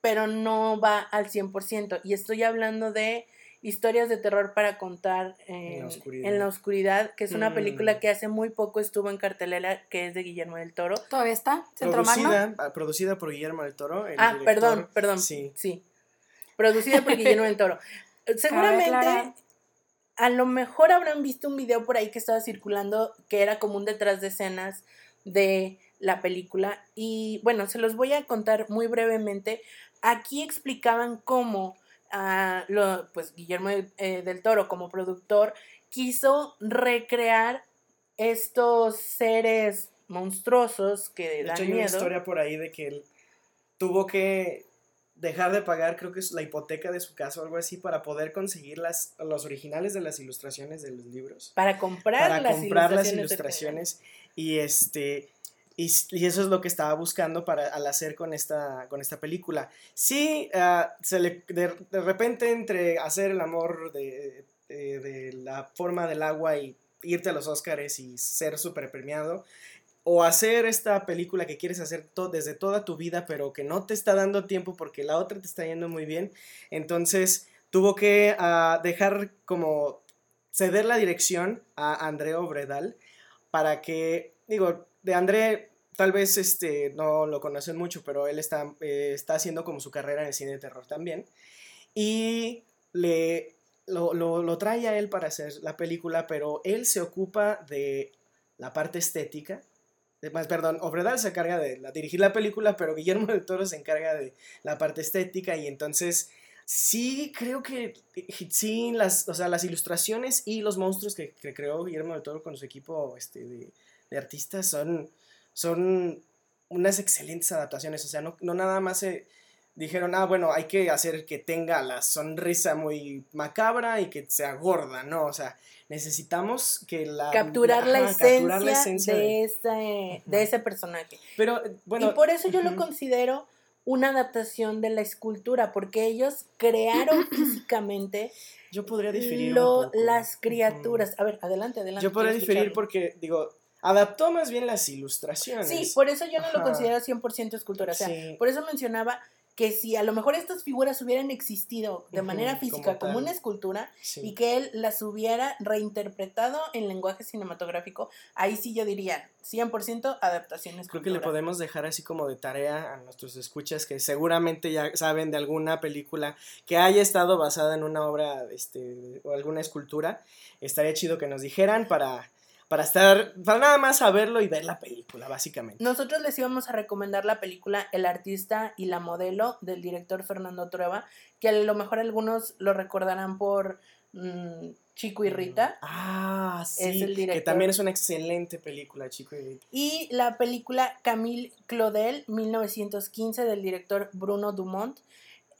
pero no va al 100%. Y estoy hablando de historias de terror para contar en, la oscuridad. en la oscuridad, que es una Mm. película que hace muy poco estuvo en cartelera, que es de Guillermo del Toro. Todavía está, Centro. Producida, ah, producida por Guillermo del Toro. el Ah, director. perdón, perdón. Sí. Sí. Producida por Guillermo del Toro. Seguramente. A lo mejor habrán visto un video por ahí que estaba circulando que era como un detrás de escenas de la película. Y bueno, se los voy a contar muy brevemente. Aquí explicaban cómo ah, lo, pues, Guillermo eh, del Toro, como productor, quiso recrear estos seres monstruosos que De dan hecho, hay una historia por ahí de que él tuvo que dejar de pagar, creo que es la hipoteca de su casa o algo así, para poder conseguir las, los originales de las ilustraciones de los libros. para comprar Para las comprar las ilustraciones de ilustraciones. Y este. Y, eso es lo que estaba buscando para, al hacer con esta, con esta película. Sí, ah, se le, de, de repente entre hacer el amor de, de- de la forma del agua y irte a los Oscars y ser súper premiado, o hacer esta película que quieres hacer desde toda tu vida, pero que no te está dando tiempo porque la otra te está yendo muy bien, entonces tuvo que ah, dejar como ceder la dirección a André Obredal para que, digo, de André tal vez este, no lo conocen mucho, pero él está, eh, está haciendo como su carrera en el cine de terror también. Y le, lo, lo, lo trae a él para hacer la película, pero él se ocupa de la parte estética. Perdón, Obredal se encarga de dirigir la película, pero Guillermo del Toro se encarga de la parte estética y entonces sí creo que sí las, o sea, las ilustraciones y los monstruos que, creó Guillermo del Toro con su equipo este, de, de artistas son, son unas excelentes adaptaciones, o sea, no, no nada más se dijeron, ah, bueno, hay que hacer que tenga la sonrisa muy macabra y que sea gorda, ¿no? O sea, necesitamos que la... capturar, la, esencia capturar la esencia de, de- ese, de ese personaje. Pero, eh, bueno... y por eso yo lo considero una adaptación de la escultura, porque ellos crearon físicamente Yo podría diferir un lo- poco. las criaturas. A ver, adelante, adelante. Yo podría diferir escucharlo. porque, digo, adaptó más bien las ilustraciones. Sí, por eso yo no lo considero 100% escultura. O sea, Sí. por eso mencionaba que si a lo mejor estas figuras hubieran existido de manera física como, una escultura Sí. y que él las hubiera reinterpretado en lenguaje cinematográfico, ahí sí yo diría 100% adaptación Creo que le podemos dejar así como de tarea a nuestros escuchas que seguramente ya saben de alguna película que haya estado basada en una obra este, o alguna escultura. Estaría chido que nos dijeran para para estar, para nada más saberlo y ver la película, básicamente. Nosotros les íbamos a recomendar la película El artista y la modelo del director Fernando Trueba, que a lo mejor algunos lo recordarán por mm, Chico y Rita. Ah, sí, Es el que director. también es una excelente película, chico y Rita. Y la película Camille Claudel, 1915, del director Bruno Dumont.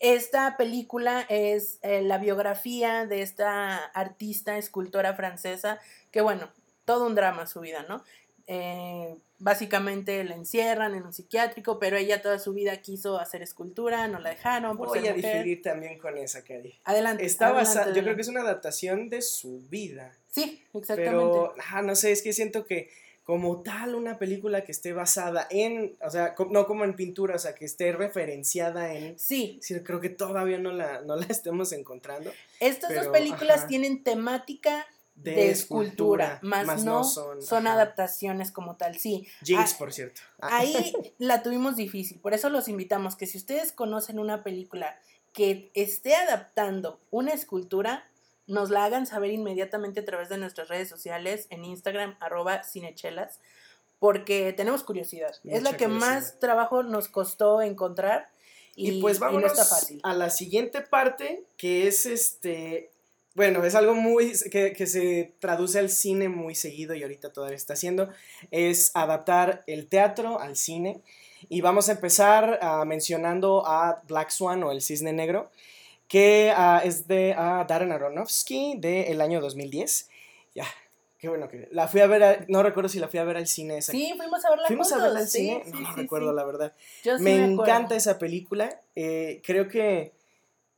Esta película es eh, la biografía de esta artista, escultora francesa, que bueno, todo un drama su vida, ¿no? Eh, básicamente la encierran en un psiquiátrico, pero ella toda su vida quiso hacer escultura, no la dejaron por Voy ser a mujer. diferir también con esa, Cari. Adelante. Está basada, yo creo que es una adaptación de su vida. Sí, exactamente. Pero, ah, no sé, es que siento que como tal una película que esté basada en, o sea, no como en pintura, o sea, que esté referenciada en... Sí, Sí, creo que todavía no la, no la estemos encontrando. estas Pero, dos películas ajá. tienen temática De, de, escultura, más, más no, son, adaptaciones como tal, sí. Jinx, Ah, por cierto. Ah, Ahí la tuvimos difícil, por eso los invitamos que si ustedes conocen una película que esté adaptando una escultura, nos la hagan saber inmediatamente a través de nuestras redes sociales, en Instagram, arroba cinechelas, porque tenemos curiosidad. es la que más trabajo nos costó encontrar y, Y, pues no fácil. a la siguiente parte, que es este, bueno, es algo muy, que, que se traduce al cine muy seguido y ahorita todavía está haciendo, es adaptar el teatro al cine. Y vamos a empezar ah, mencionando a Black Swan o El Cisne Negro, que ah, es de ah, Darren Aronofsky del año 2010. Ya, qué bueno que la fui a ver, a- no recuerdo si la fui a ver al cine esa. Sí, fuimos a verla ¿Fuimos a verla al sí, cine? sí, no, no sí, recuerdo, la verdad Yo me encanta esa película. eh, creo que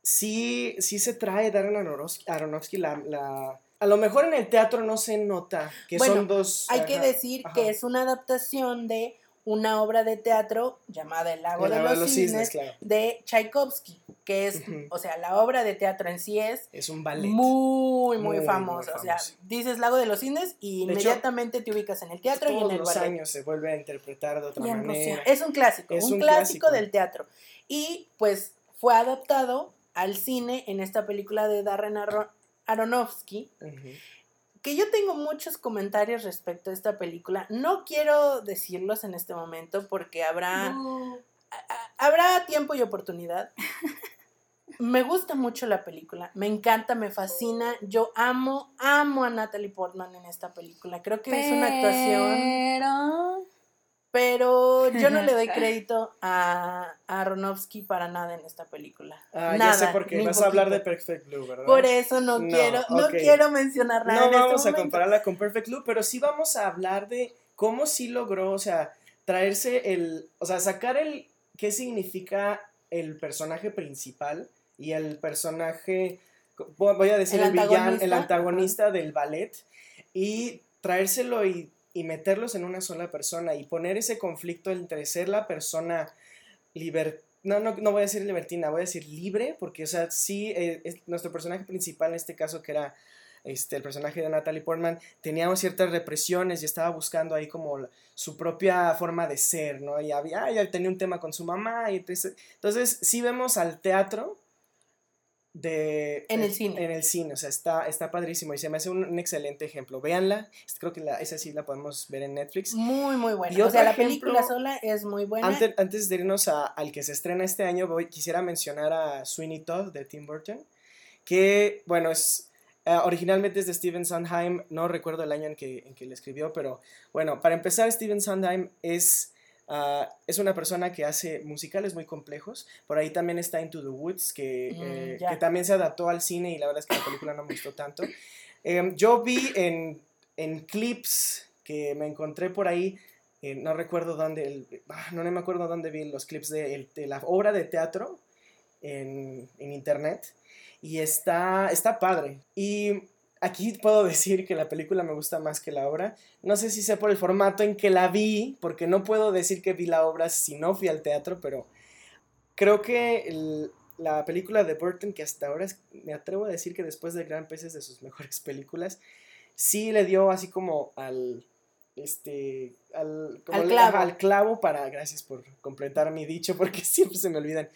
sí, sí se trae Darren Aronofsky, Aronofsky la, la- A lo mejor en el teatro no se nota que Bueno, son dos... Hay que ajá, decir ajá. que es una adaptación de una obra de teatro llamada El lago, El de, lago los cisnes, claro. de Tchaikovsky, que es, Ujú. o sea, la obra de teatro en sí es Es un ballet. muy, muy, Muy, muy famosa. O sea, famoso. dices Lago de los Cisnes y De hecho, inmediatamente te ubicas en el teatro y en Todos el los ballet. años se vuelve a interpretar de otra manera. Rusia. Es un clásico, Es un, un clásico, clásico. del teatro. Y pues fue adaptado al cine en esta película de Darren Aro- Aronofsky, que yo tengo muchos comentarios respecto a esta película. No quiero decirlos en este momento porque habrá, a- a- habrá tiempo y oportunidad. Me gusta mucho la película, me encanta, me fascina. Yo amo, amo a Natalie Portman en esta película. Creo que es una actuación, Pero. yo no le doy crédito a, a Aronofsky para nada en esta película. Ah, nada, ya sé por qué. Vas a hablar de poquito. Perfect Blue, ¿verdad? Por eso no, No, quiero, no quiero mencionar nada. No en este vamos a compararla con Perfect Blue, pero sí vamos a hablar de cómo sí logró, o sea, traerse el, o sea, sacar el, qué significa el personaje principal y el personaje, voy a decir El el, villano, el antagonista del ballet y traérselo y, y meterlos en una sola persona y poner ese conflicto entre ser la persona liber no, no, no voy a decir libertina, voy a decir libre, porque, o sea, sí, eh, es- nuestro personaje principal en este caso, que era este, el personaje de Natalie Portman, tenía ciertas represiones y estaba buscando ahí como su propia forma de ser, ¿no? Y había, ya tenía un tema con su mamá, y entonces, entonces sí vemos al teatro de... En el cine. En el cine, o sea, está, está padrísimo y se me hace un, un excelente ejemplo. Véanla, creo que la, esa sí la podemos ver en Netflix. Muy, muy buena. Y o sea, la ejemplo- película sola es muy buena. Antes, antes de irnos a- al que se estrena este año, voy, quisiera mencionar a Sweeney Todd de Tim Burton, que, bueno, es eh, originalmente es de Steven Sondheim, no recuerdo el año en que, en que le escribió, pero bueno, para empezar, Steven Sondheim es, ah, es una persona que hace musicales muy complejos, por ahí también está Into the Woods, que, Mm, eh, que también se adaptó al cine y la verdad es que la película no me gustó tanto. Em, yo vi en, en clips que me encontré por ahí, eh, no recuerdo dónde, el- ah, no, no me acuerdo dónde vi los clips de, el- de la obra de teatro en, en internet y está, está padre. Y aquí puedo decir que la película me gusta más que la obra. No sé si sea por el formato en que la vi, porque no puedo decir que vi la obra si no fui al teatro, pero creo que el- la película de Burton, que hasta ahora es- me atrevo a decir que después de Gran Pez es de sus mejores películas, sí le dio así como al este al, como Al le- clavo. al clavo para gracias por completar mi dicho porque siempre se me olvidan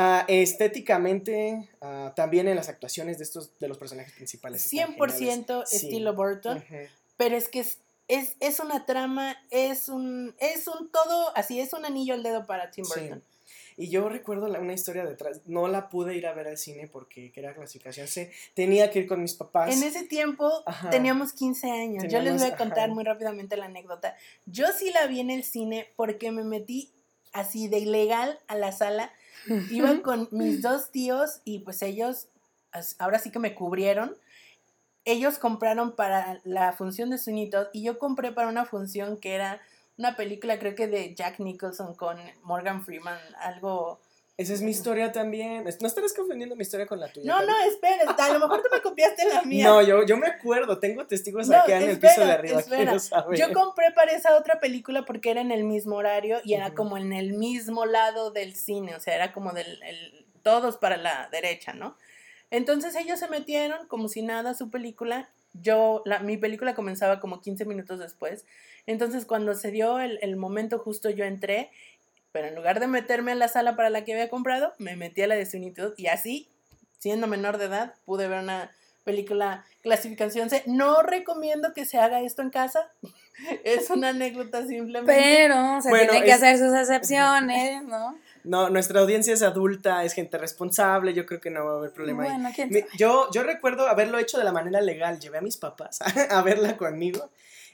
Ah, estéticamente ah, también en las actuaciones de estos de los personajes principales están 100% geniales. Sí. estilo Burton, Ujú. pero es que es es, es una trama, es un, es un todo, así es un anillo al dedo para Tim Sí. Burton. Y yo recuerdo la- una historia detrás. No la pude ir a ver al cine porque era clasificación C. Tenía que ir con mis papás. En ese tiempo Ajá. teníamos 15 años. Yo les Teníamos- voy a contar ajá. muy rápidamente la anécdota. Yo sí la vi en el cine porque me metí así de ilegal a la sala. Iba con mis dos tíos y pues ellos, ahora sí que me cubrieron. Ellos compraron para la función de Todd y yo compré para una función que era una película creo que de Jack Nicholson con Morgan Freeman, algo... Esa es mi historia también. No estarás confundiendo mi historia con la tuya. No, no, espera, a lo mejor tú me copiaste la mía. No, yo, yo me acuerdo. Tengo testigos No, aquí en el piso de arriba. espera. quiero saber. Yo compré para esa otra película porque era en el mismo horario y era como en el mismo lado del cine, o sea, era como del el- todos para la derecha, ¿no? Entonces ellos se metieron como si nada a su película. Yo, la, mi película comenzaba como 15 minutos después. Entonces cuando se dio el, el momento justo yo entré, pero en lugar de meterme a la sala para la que había comprado, me metí a la de Todd y así, siendo menor de edad, pude ver una película clasificación C. No recomiendo que se haga esto en casa. es una anécdota simplemente. Pero se Bueno, tienen que es- hacer sus excepciones, ¿no? No, nuestra audiencia es adulta, es gente responsable. Yo creo que no va a haber problema ahí. Bueno, sabe. Yo, yo recuerdo haberlo hecho de la manera legal. Llevé a mis papás a verla conmigo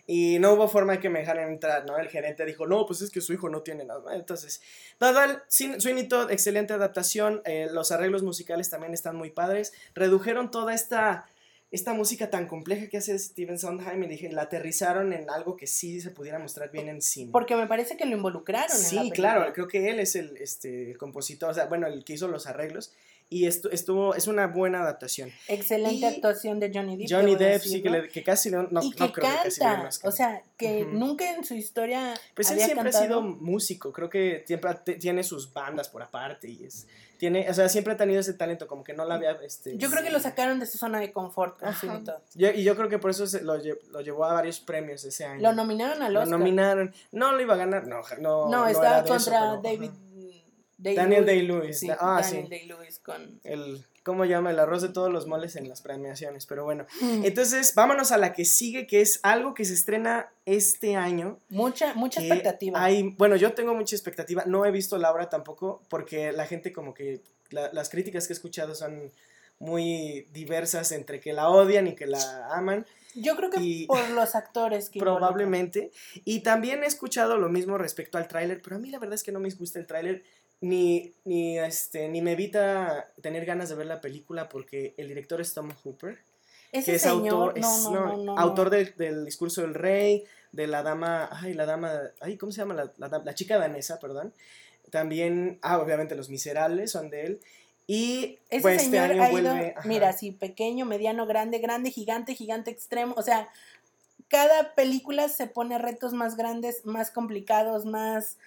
y no hubo forma de que me dejaran entrar, ¿no? El gerente dijo, no, pues es que su hijo no tiene nada. Entonces, Sin- Sweeney Todd, excelente adaptación. eh, los arreglos musicales también están muy padres. Redujeron toda esta, esta música tan compleja que hace Steven Sondheim y dije, la aterrizaron en algo que sí se pudiera mostrar bien en cine. Porque me parece que lo involucraron. en la Sí, claro, creo que él es el, este, el compositor, o sea, bueno, el que hizo los arreglos. Y estu- estuvo, es una buena adaptación. Excelente Y actuación de Johnny Depp. Johnny Depp, sí, que, decirlo. le- que casi no, no, y no que creo que casi le canta, o sea, que Ujú. nunca en su historia Pues él había siempre cantado. ha sido músico, creo que siempre tiene sus bandas por aparte y es, tiene, o sea, siempre ha tenido ese talento, como que no lo había, este... Yo creo que lo sacaron de su zona de confort con Ajá. Sweeney Todd. Yo- y yo creo que por eso se lo, lo llevó a varios premios ese año. Lo nominaron al Lo Oscar. nominaron, no lo iba a ganar, no, no, no, no estaba de eso, contra pero, David. ajá. Day Daniel Day-Lewis, Sí, ah, Daniel sí. Day-Lewis con. el, ¿cómo llama? El arroz de todos los moles en las premiaciones, pero bueno. Mm. Entonces, vámonos a la que sigue, que es algo que se estrena este año. Mucha, mucha expectativa. Hay, bueno, yo tengo mucha expectativa. No he visto la obra tampoco, porque la gente como que, la- las críticas que he escuchado son muy diversas entre que la odian y que la aman, Yo creo que y- por los actores que involucran. probablemente. Y también he escuchado lo mismo respecto al tráiler, pero a mí la verdad es que no me gusta el tráiler. Ni, ni, este, ni me evita tener ganas de ver la película porque el director es Tom Hooper. Ese que es señor, autor, no, es, no, autor del, del discurso del rey, de la dama, ay, la dama, ay, ¿cómo se llama? La, la, la chica danesa, perdón. También, ah, obviamente Los Miserables son de él. Y Ese pues este señor año ha ido, vuelve. mira, así pequeño, mediano, grande, grande, gigante, gigante, extremo. O sea, cada película se pone retos más grandes, más complicados, más,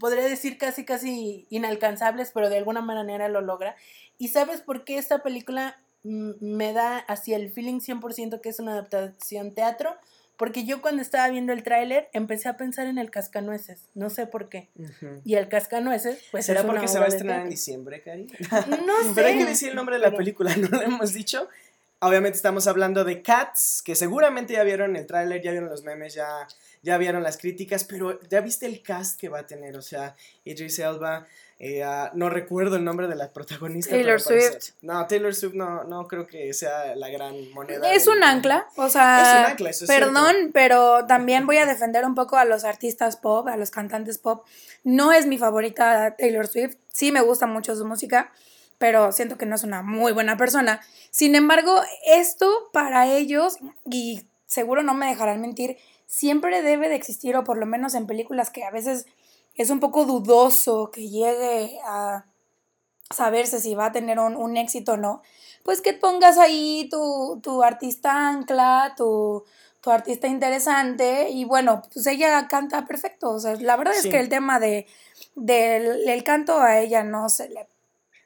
podría decir casi, casi inalcanzables, pero de alguna manera lo logra. ¿Y sabes por qué esta película mm, me da hacia el feeling 100% que es una adaptación teatro? Porque yo cuando estaba viendo el tráiler empecé a pensar en el cascanueces, no sé por qué. Ujú. Y el cascanueces, pues ¿Será una porque se va a estrenar en diciembre, Cari? No sé. Pero hay que decir el nombre de la pero- película, no lo hemos dicho. Obviamente estamos hablando de Cats, que seguramente ya vieron el tráiler, ya vieron los memes, ya, ya vieron las críticas, pero ya viste el cast que va a tener, o sea, Idris Elba, eh, ah, no recuerdo el nombre de la protagonista. Taylor Swift. No, Taylor Swift no, no creo que sea la gran moneda. Es del- un ancla, o sea, Es un ancla, eso es perdón, pero también voy a defender un poco a los artistas pop, a los cantantes pop. No es mi favorita Taylor Swift, sí me gusta mucho su música, pero siento que no es una muy buena persona. Sin embargo, esto para ellos, y seguro no me dejarán mentir, siempre debe de existir, o por lo menos en películas que a veces es un poco dudoso que llegue a saberse si va a tener un, un éxito o no, pues que pongas ahí tu, tu artista ancla, tu, tu artista interesante y bueno, pues ella canta perfecto, o sea, la verdad Sí. es que el tema de, del el canto a ella no se le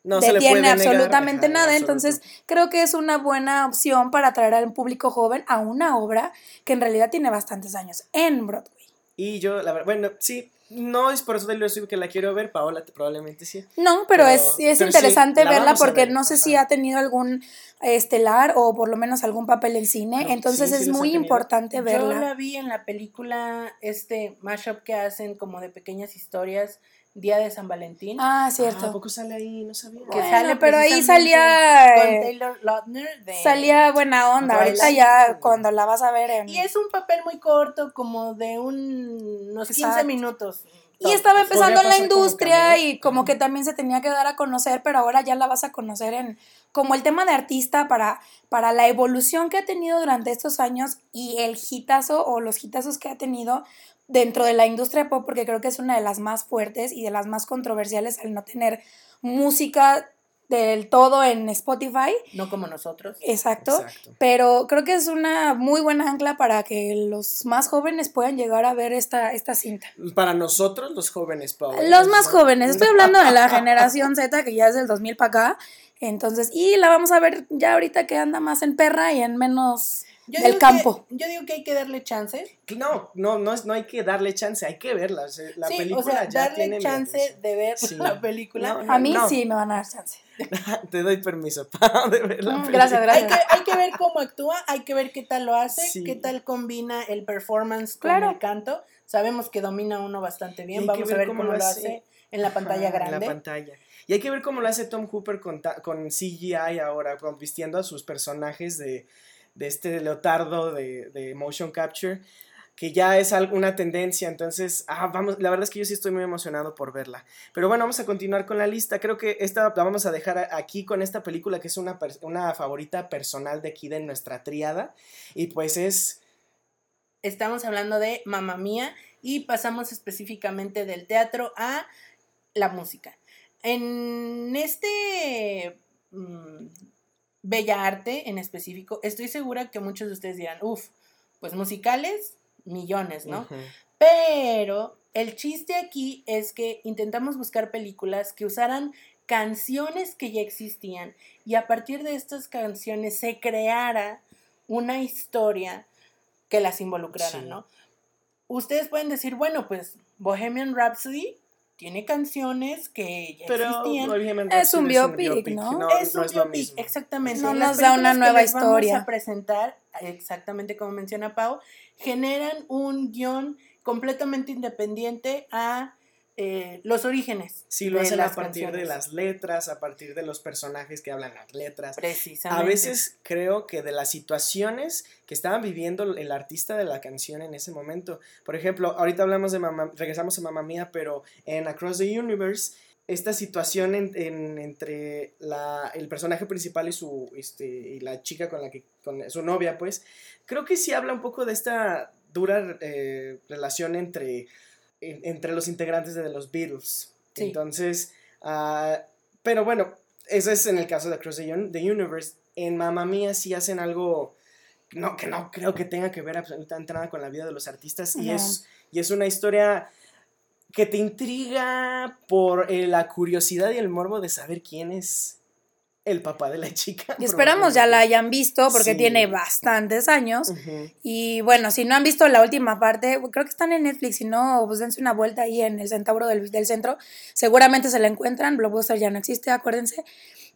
No se le detiene puede absolutamente nada, entonces creo que es una buena opción para atraer al público joven a una obra que en realidad tiene bastantes años en Broadway. Y yo, la verdad, bueno, sí, No es por eso del que la quiero ver, Paola probablemente sí. No, pero, Pero- es, es pero interesante la verla porque ver, no sé si ha tenido algún estelar o por lo menos algún papel en cine, No, entonces sí, sí es muy importante Yo verla. la vi en la película, este mashup que hacen como de pequeñas historias, Día de San Valentín. Ah, Ah, ¿A cierto. poco sale ahí? No sabía. que Bueno, sale pero ahí salía, con eh, Taylor Lautner de- Salía buena onda, ahorita ya cuando la vas a ver en... y es un papel muy corto como de un- unos 15 Exacto. minutos Y estaba empezando en la como industria y como que también se tenía que dar a conocer, pero ahora ya la vas a conocer en como el tema de artista para, para la evolución que ha tenido durante estos años y el hitazo o los hitazos que ha tenido dentro de la industria pop, porque creo que es una de las más fuertes y de las más controversiales al no tener música del todo en Spotify. no como nosotros Exacto. Exacto. Pero creo que es una muy buena ancla para que los más jóvenes puedan llegar a ver esta, esta cinta. Para nosotros, los jóvenes, Paola. Los más jóvenes, estoy hablando de la generación Z que ya es del 2000 para acá. Entonces, y la vamos a ver ya ahorita que anda más en perra y en menos Yo del campo. que- yo digo que hay que darle chance No, no, no, es- no hay que darle chance, hay que verla. o sea, La sí, película o sea ya darle tiene chance de ver Sí. la película No, A mí no. sí me van a dar chance. Te doy permiso para de ver la Mm, película. gracias, hay que, gracias. hay que ver cómo actúa, hay que ver qué tal lo hace, Sí. qué tal combina el performance con Claro. el canto. Sabemos que domina uno bastante bien, vamos a ver cómo cómo, lo hace. hace en la pantalla Ajá, en grande. la pantalla. Y hay que ver cómo lo hace Tom Hooper con, ta- con CGI ahora, con- vistiendo a sus personajes de, de este leotardo de, de motion capture, que ya es una tendencia. Entonces, ah, vamos, la verdad es que yo sí estoy muy emocionado por verla. Pero bueno, vamos a continuar con la lista. Creo que esta la vamos a dejar aquí con esta película que es una, una favorita personal de aquí de nuestra triada. Y pues es... Estamos hablando de Mamma Mía y pasamos específicamente del teatro a la música. En este mm, bella arte en específico, estoy segura que muchos de ustedes dirán, uff, pues musicales, millones, ¿no? Pero el chiste aquí es que intentamos buscar películas que usaran canciones que ya existían y a partir de estas canciones se creara una historia que las involucrara, Sí. ¿no? Ustedes pueden decir, bueno, pues Bohemian Rhapsody tiene canciones que ya Pero existían. Es un biopic, ¿no? es un es biopic, mismo. exactamente. No Las nos da una que nueva les vamos historia. a presentar, exactamente como menciona Pau, generan un guion completamente independiente a eh, los orígenes. Sí, lo hacen a partir de las letras, a partir de los personajes que hablan las letras. Precisamente. A veces creo que de las situaciones que estaban viviendo el artista de la canción en ese momento. Por ejemplo, ahorita hablamos de mamá, regresamos a Mamá Mía, pero en Across the Universe, esta situación en- en- entre la, el personaje principal y su este, y la chica con la que con su novia, pues, creo que sí habla un poco de esta dura eh, relación entre, en- entre los integrantes de los Beatles. Sí. Entonces, ah, pero bueno, eso es en el caso de Across the, Un- the Universe. En Mamma Mía sí hacen algo no, que no creo que tenga que ver absolutamente nada con la vida de los artistas. Y, No. es, y es una historia que te intriga por eh, la curiosidad y el morbo de saber quién es el papá de la chica. Y esperamos ya la hayan visto porque Sí. tiene bastantes años. Y bueno, si no han visto la última parte, creo que están en Netflix, si no, pues dense una vuelta ahí en el Centauro del, del Centro. Seguramente se la encuentran, Blockbuster ya no existe, acuérdense.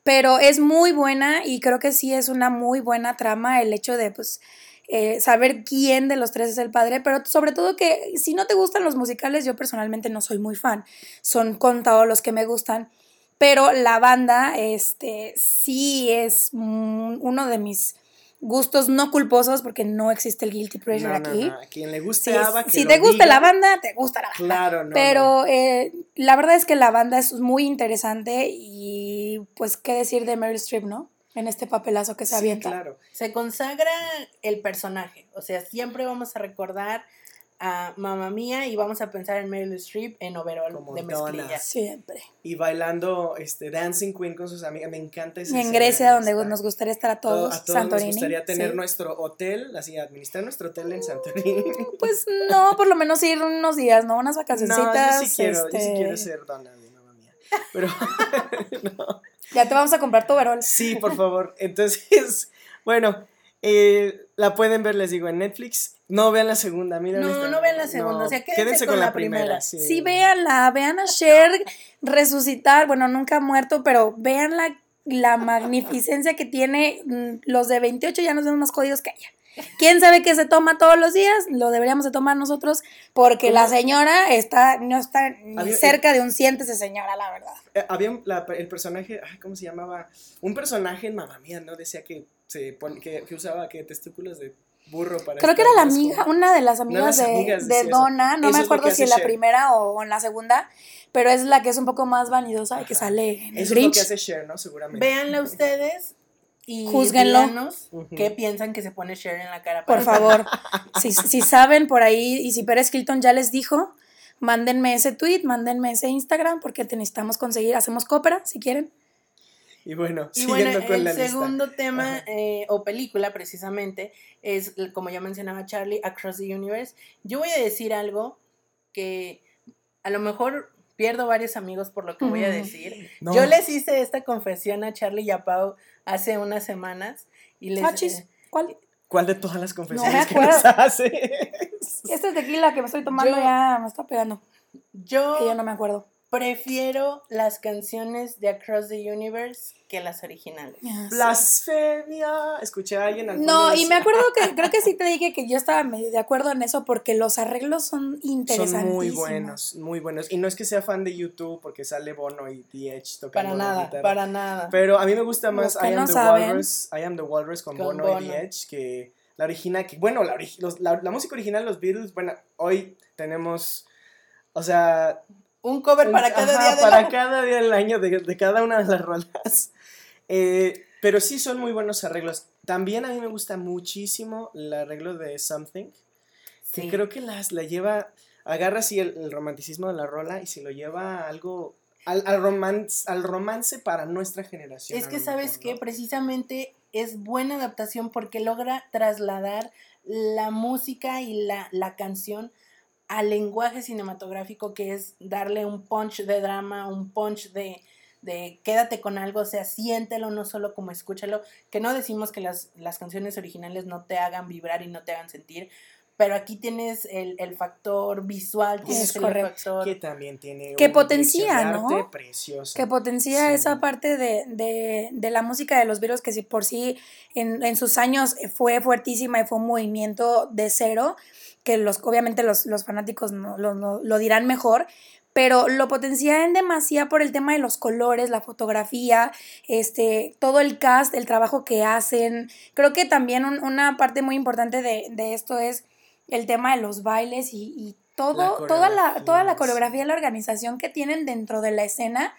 Pero es muy buena y creo que sí es una muy buena trama el hecho de, pues, eh, saber quién de los tres es el padre, pero sobre todo que si no te gustan los musicales, yo personalmente no soy muy fan. Son contados los que me gustan. Pero la banda, este, sí es mm, uno de mis gustos no culposos porque no existe el guilty pleasure No, no, aquí. no, A quien le guste Sí, ABBA, que si lo te gusta diga. la banda, te gusta la banda. Claro, no. no. Pero eh, la verdad es que la banda es muy interesante y pues qué decir de Meryl Streep, ¿no? En este papelazo que se Sí, avienta. claro. Se consagra el personaje. O sea, siempre vamos a recordar a Mamma Mía y vamos a pensar en Meryl Streep en overall Como de Donna. mezclilla. Siempre. Y bailando este, Dancing Queen con sus amigas. Me encanta esa Y en Grecia, donde está- nos gustaría estar a todo- todos, a todos Santorini. nos gustaría tener sí. nuestro hotel, así, administrar nuestro hotel en Santorini. Pues no, por lo menos ir unos días, ¿no? Unas No, vacacioncitas. yo sí quiero, yo sí este, quiero ser dona de mamá mía. Pero, no. Ya te vamos a comprar tu overall. Sí, por favor. Entonces, bueno, eh, la pueden ver, les digo, en Netflix. No vean la segunda, miren. No, esta- no vean la segunda, o sea, quédense con la primera. sí. Sí, véanla, vean a Cher resucitar, bueno, nunca ha muerto, pero vean la, la magnificencia que tiene. mm, Los de 28 ya nos vemos más jodidos que ella. ¿Quién sabe qué se toma todos los días? Lo deberíamos de tomar nosotros porque la señora está no está ni Había- cerca de un ciéntese señora, la verdad. Eh, había la- el personaje, ay, ¿cómo se llamaba? Un personaje en Mamma Mía, ¿no? Decía que se pon- que, que usaba que testículos de burro para Creo que era la amiga, una de las amigas de, amigas de. Donna, no Eso me acuerdo si en la Cher. primera o en la segunda, pero es la que es un poco más vanidosa y que sale en el Eso es lo que hace Cher, ¿no? Seguramente. Véanla ustedes y Ujú. qué piensan que se pone Cher en la cara. Por para- favor, si, si saben por ahí y si Pérez Hilton ya les dijo, mándenme ese tweet, mándenme ese Instagram porque te necesitamos conseguir, hacemos cópera si quieren. Y bueno, Y siguiendo bueno, con el la lista. segundo tema eh, o película precisamente es, como ya mencionaba Charlie, Across the Universe. Yo voy a decir algo que a lo mejor pierdo varios amigos por lo que voy a Ujú. decir. No. Yo les hice esta confesión a Charlie y a Pau hace unas semanas y les... Ah, eh, ¿cuál? ¿Cuál de todas las confesiones que acuerdo. nos hace? Este tequila que me estoy tomando Yo- ya me está pegando, yo que ya no me acuerdo. Prefiero las canciones de Across the Universe que las originales. Sé. Blasfemia. Escuché a alguien al No, y me acuerdo que creo que sí te dije que yo estaba medio de acuerdo en eso porque los arreglos son interesantísimos. Son muy buenos, muy buenos. Y no es que sea fan de YouTube porque sale Bono y DH tocando Para la nada, guitarra. para nada. Pero a mí me gusta más I Am no the saben. Walrus, I Am the Walrus con, Con Bono, Bono. y DH que la original, que bueno, la, ori- los- la, la música original de los Beatles, bueno, hoy tenemos, o sea, Un cover para cada ajá, día de para la- cada día del año de, de cada una de las rolas. Eh, pero sí son muy buenos arreglos. También a mí me gusta muchísimo el arreglo de Something, que Sí. creo que las, la lleva, agarra así el, el romanticismo de la rola y se lo lleva a algo, al, al, romance, al romance para nuestra generación. Es que sabes que ¿no? precisamente es buena adaptación porque logra trasladar la música y la, la canción al lenguaje cinematográfico que es darle un punch de drama, un punch de, de quédate con algo, o sea, siéntelo, no solo como escúchalo, que no decimos que las, las canciones originales no te hagan vibrar y no te hagan sentir, pero aquí tienes el, el factor visual, tienes Es el correcto. factor... que también tiene Que un potencia, ¿no? arte preciosa. que potencia Sí. esa parte de, de, de la música de los Beatles que si por sí en, en sus años fue fuertísima y fue un movimiento de cero, que los, obviamente los, los fanáticos no, lo, lo- lo dirán mejor, pero lo potencia en demasía por el tema de los colores, la fotografía, este, todo el cast, el trabajo que hacen. Creo que también un- una parte muy importante de, de esto es el tema de los bailes y, y todo, La toda, la, toda la coreografía, la organización que tienen dentro de la escena,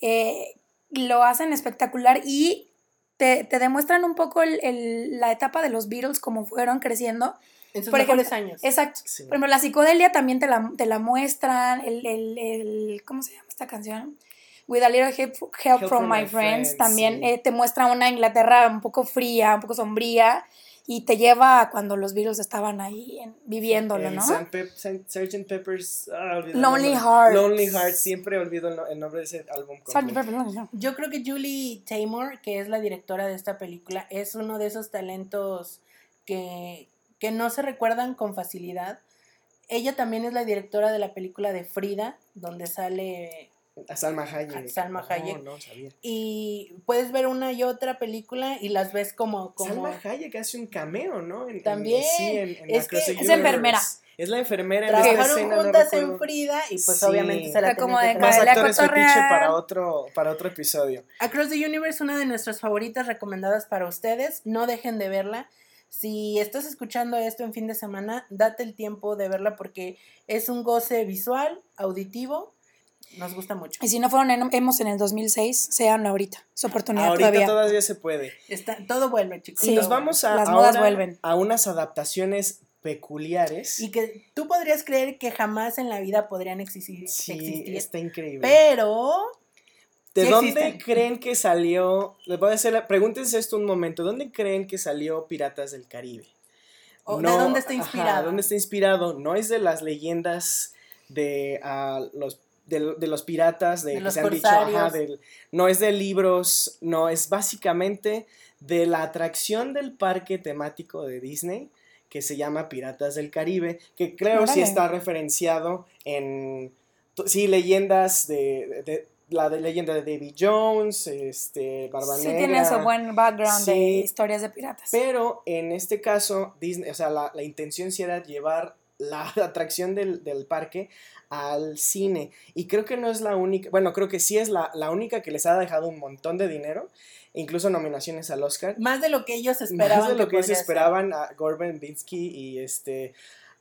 eh, lo hacen espectacular y te, te demuestran un poco el- el- la etapa de los Beatles, cómo fueron creciendo. En sus Por mejores ejemplo, años. Exacto. Sí. Por ejemplo, la psicodelia también te la, te la muestran, el, el, el- ¿cómo se llama esta canción? With a little help, help from, my, friends, también sí. eh, te muestra una Inglaterra un poco fría, un poco sombría, y te lleva a cuando los Beatles estaban ahí en- viviéndolo, El ¿no? Pep- Sgt. Pepper's ah, Lonely. Hearts. Lonely Hearts, siempre olvido el, no- el nombre de ese álbum. Sgt. completo. Pepper's Lonely Hearts. Yo creo que Julie Taymor, que es la directora de esta película, es uno de esos talentos que, que no se recuerdan con facilidad. Ella también es la directora de la película de Frida, donde sale A Salma Hayek. Salma No, Hayek. No, sabía. y puedes ver una y otra película y las ves como... como Salma Hayek hace un cameo, ¿no? En- en- También. sí, en, en Es Across que- the Es enfermera. Universe. Es la enfermera en trabajaron no juntas en recuerdo. Frida y pues Sí. obviamente se la Fue como de Más actores fetiche para otro, para otro episodio. Across the Universe, una de nuestras favoritas recomendadas para ustedes. No dejen de verla. Si estás escuchando esto en fin de semana, date el tiempo de verla porque es un goce visual, auditivo. Nos gusta mucho. Y si no fueron en- hemos en el 2006, sean ahorita. Su oportunidad Ahorita todavía. todavía se puede. Está, todo vuelve, chicos. Sí. Y nos vamos a, Las modas ahora vuelven. a unas adaptaciones peculiares. Y que tú podrías creer que jamás en la vida podrían existir. sí, existir, está increíble. pero ¿De sí dónde existen. creen que salió? Les voy a hacer la, pregúntense esto un momento. ¿Dónde creen que salió Piratas del Caribe? ¿O de dónde está ajá, inspirado? ¿Dónde está inspirado? No es de las leyendas de ah, los de, de los piratas de, De que los se han dicho, ajá, corsarios. del- no es de libros, no es básicamente de la atracción del parque temático de Disney que se llama Piratas del Caribe, que creo sí Órale. está referenciado en, sí, leyendas de, de- la de leyenda de Davy Jones, este, Barba Sí tiene su buen background de Sí. historias de piratas. Pero en este caso, Disney, o sea, la, la intención sí era llevar la atracción del, del parque al cine. Y creo que no es la única, bueno, creo que sí es la, la única que les ha dejado un montón de dinero, incluso nominaciones al Oscar. Más de lo que ellos esperaban. Más de lo que ellos podría ser. esperaban a Gorban Binsky y este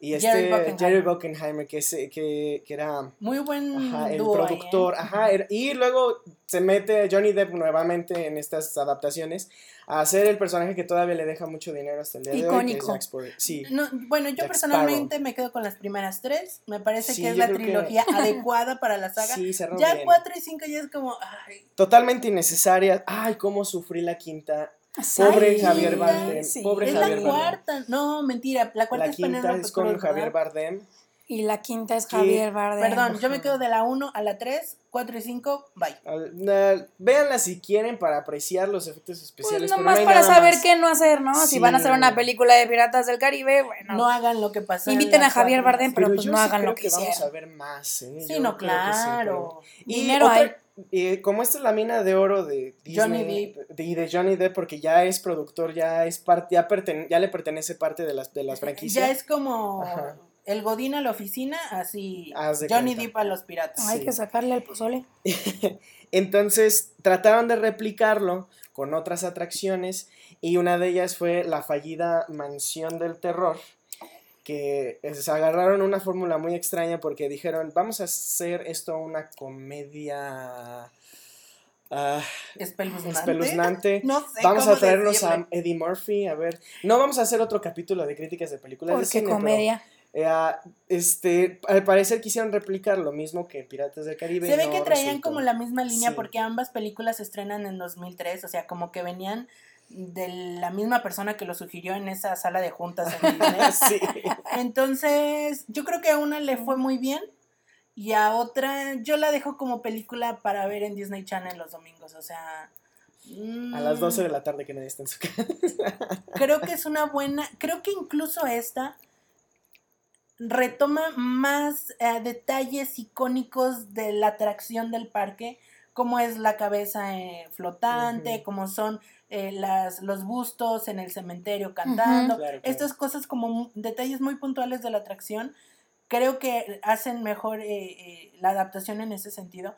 y este Jerry. Bruckheimer, que, es, que, que era Muy buen ajá, el dúo ahí, ¿eh? productor, ajá, era- y luego se mete Johnny Depp nuevamente en estas adaptaciones a hacer el personaje que todavía le deja mucho dinero hasta el día de hoy, que es Icónico. Jack Sparrow. Sí, No, bueno, yo Jack personalmente me quedo con las primeras tres. Me parece Sí, que es la que- trilogía adecuada para la saga. sí, ya bien. cuatro y cinco ya es como. Ay, Totalmente innecesaria. Ay, cómo sufrí la quinta. Pobre Ay, Javier Bardem. sí. Pobre es Javier la Bardem. cuarta. No, mentira. La cuarta La es quinta es con Cruz, Javier ¿verdad? Bardem. Y la quinta es Javier Bardem. Perdón, yo me quedo de la 1 a la 3, 4 y 5, bye. Na- Véanla si quieren para apreciar los efectos Pues especiales. pero no nomás hay para nada saber más. qué no hacer, ¿no? Sí. Si van a hacer una película de Piratas del Caribe, bueno. No hagan lo que pasó. en Inviten a Javier. Bardem, pero, pues yo no sí hagan creo lo que, que vamos a hicieron. ver más. ¿eh? Sí, Yo no, sí, claro. pero- Y Dinero otra- hay. Eh, como esta es la mina de oro de Disney, Johnny de- y de Johnny Depp, porque ya es productor, ya es parte, ya, pertene- ya le pertenece parte de las, de las franquicias. Ya es como Ajá. el Godín a la oficina, así Haz Johnny cuenta. Depp a los piratas. Hay que sacarle el pozole. Entonces trataron de replicarlo con otras atracciones y una de ellas fue la fallida Mansión del Terror, que se agarraron una fórmula muy extraña porque dijeron, vamos a hacer esto una comedia ah, Espeluznante. espeluznante. No sé Vamos a traernos decirle. a Eddie Murphy, a ver. No vamos a hacer otro capítulo de críticas de películas de Porque pero, comedia. eh, ah, este, al parecer quisieron replicar lo mismo que Piratas del Caribe. Se ve no que traían resultó. como la misma línea Sí. porque ambas películas se estrenan en 2003, o sea, como que venían de la misma persona que lo sugirió en esa sala de juntas en sí. Entonces, yo creo que a una le fue muy bien y a otra yo la dejo como película para ver en Disney Channel los domingos, o sea... A las mm, 12 de la tarde que nadie está en su casa. creo que es una buena, creo que incluso esta retoma más eh, detalles icónicos de la atracción del parque, como es la cabeza eh, flotante, como son eh, las, los bustos en el cementerio cantando, Claro, claro. estas cosas como detalles muy puntuales de la atracción, creo que hacen mejor eh, eh, la adaptación en ese sentido.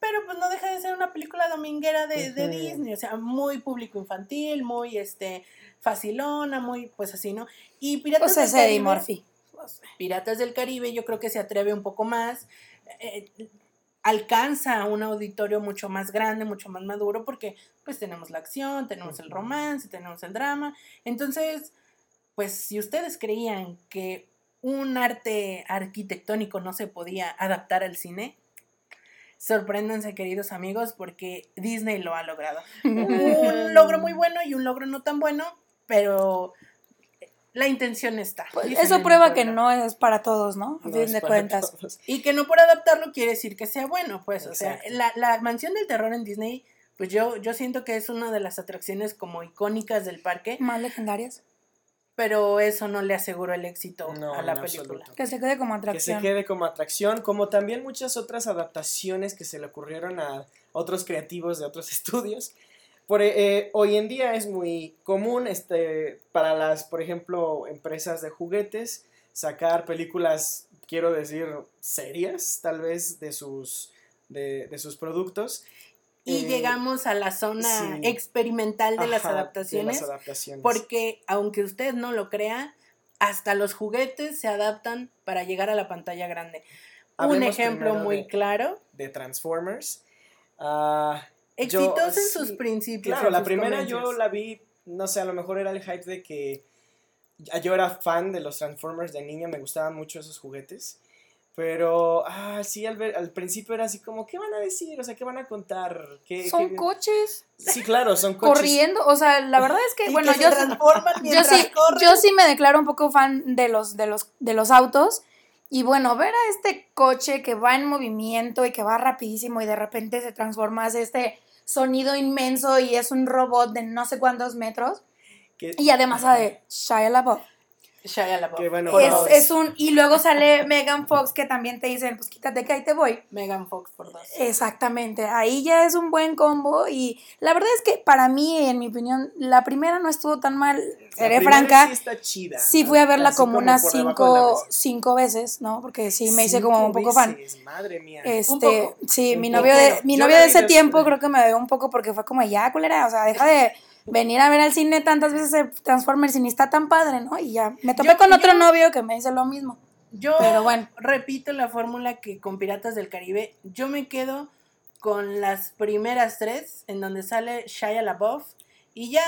Pero pues no deja de ser una película dominguera de, de. Disney, o sea, muy público infantil, muy este facilona, muy pues así, ¿no? Y Piratas Pues es del Eddie Caribe, Murphy. Piratas del Caribe yo creo que se atreve un poco más, eh, alcanza a un auditorio mucho más grande, mucho más maduro, porque pues tenemos la acción, tenemos el romance, tenemos el drama. Entonces, pues si ustedes creían que un arte arquitectónico no se podía adaptar al cine, sorpréndanse queridos amigos porque Disney lo ha logrado. Un logro muy bueno y un logro no tan bueno, pero la intención está. Pues eso prueba que no es para todos, ¿no? A No fin de cuentas. todos. Y que no por adaptarlo quiere decir que sea bueno, pues, o sea, la, la mansión del terror en Disney, pues yo, yo siento que es una de las atracciones como icónicas del parque, Más legendarias. pero eso no le aseguró el éxito No, a la en película. absoluto. Que se quede como Que se atracción. quede como atracción, como también muchas otras adaptaciones que se le ocurrieron a otros creativos de otros estudios. Por, eh, hoy en día es muy común este, para las, por ejemplo, empresas de juguetes sacar películas, quiero decir, serias, tal vez, de sus, de, de sus productos. Y Eh, llegamos a la zona sí. experimental de las Ajá, de adaptaciones, las adaptaciones. porque aunque usted no lo crea, hasta los juguetes se adaptan para llegar a la pantalla grande. Un ejemplo muy de- claro, de Transformers. Ah, Yo, exitoso en sí, sus principios. Claro, la primera yo la vi, no sé, a lo mejor era el hype de que yo era fan de los Transformers de niño, me gustaban mucho esos juguetes. Pero, ah, sí, al, ver- al principio era así como, ¿qué van a decir? O sea, ¿qué van a contar? ¿Qué, Son qué- coches Sí, claro, son coches. corriendo. O sea, la verdad es que, bueno, que yo, yo sí, corren. yo sí me declaro un poco fan de los, de los, de los autos. Y bueno, ver a este coche que va en movimiento y que va rapidísimo y de repente se transforma, hace este sonido inmenso y es un robot de no sé cuántos metros. Y además Ajá. de Shia LaBeouf. Shia LaBeouf. Que bueno, Es, dos. es un, y luego sale Megan Fox que también te dicen, pues quítate que ahí te voy. Megan Fox por dos. Exactamente, ahí ya es un buen combo y la verdad es que para mí, en mi opinión, la primera no estuvo tan mal, La seré primera franca. Sí, está chida. Sí ¿no? fui a verla Así como unas la cinco, cinco veces, ¿no? Porque sí me hice como un poco fan. veces, Madre mía. Este, poco. sí, Un mi poco. novio de, mi Yo novio la de ese tiempo creo que me dio un poco porque fue como, ya, culera, o sea, deja de venir a ver al cine tantas veces el Transformers y ni está tan padre, ¿no? Y ya, me topé Yo- con otro yo- novio que me dice lo mismo. Yo Pero bueno. repito la fórmula que con Piratas del Caribe, yo me quedo con las primeras tres, en donde sale Shia LaBeouf, y ya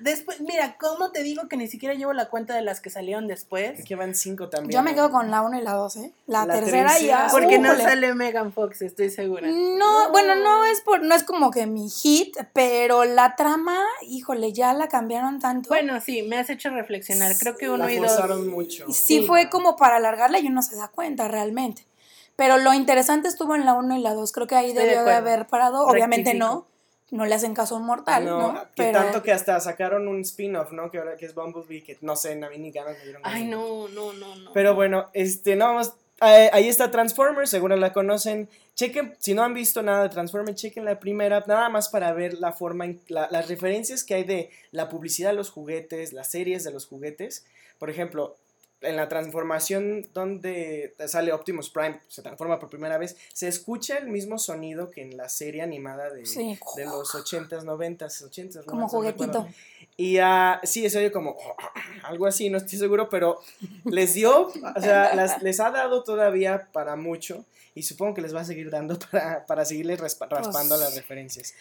después, mira, ¿cómo te digo que ni siquiera llevo la cuenta de las que salieron después? Es que van cinco también. Yo me ¿no? quedo con la 1 y la 2, ¿eh? La, La tercera tercera, ya. Porque no sale Megan Fox, estoy segura. No, bueno, no es por, no es como que mi hit, pero la trama, híjole, ya la cambiaron tanto. Bueno, sí, me has hecho reflexionar. Creo que uno La y dos. forzaron mucho. Y sí, sí. fue como para alargarla y uno se da cuenta realmente. Pero lo interesante estuvo en la 1 y la 2. Creo que ahí Estoy de debió de, acuerdo. haber parado. Obviamente Rectifico. no. No le hacen caso a un mortal, ¿no? No, que Pero tanto que hasta sacaron un spin-off, ¿no? Que ahora que es Bumblebee, que no sé, a mí ni ganas me dieron. Ay, no, no, no, no. Pero bueno, este, no vamos. eh, ahí está Transformers, seguro la conocen. Chequen, si no han visto nada de Transformers, chequen la primera, nada más para ver la forma, en- la- las referencias que hay de la publicidad de los juguetes, las series de los juguetes. Por ejemplo, en la transformación donde sale Optimus Prime, se transforma por primera vez, se escucha el mismo sonido que en la serie animada de, Sí. de los 80s, 90s, 80s. como 90s, no juguetito. Y ah, sí, se oye como algo así, no estoy seguro, pero les dio, o sea, las- les ha dado todavía para mucho y supongo que les va a seguir dando para, para seguirles raspa- raspando Pues- las referencias.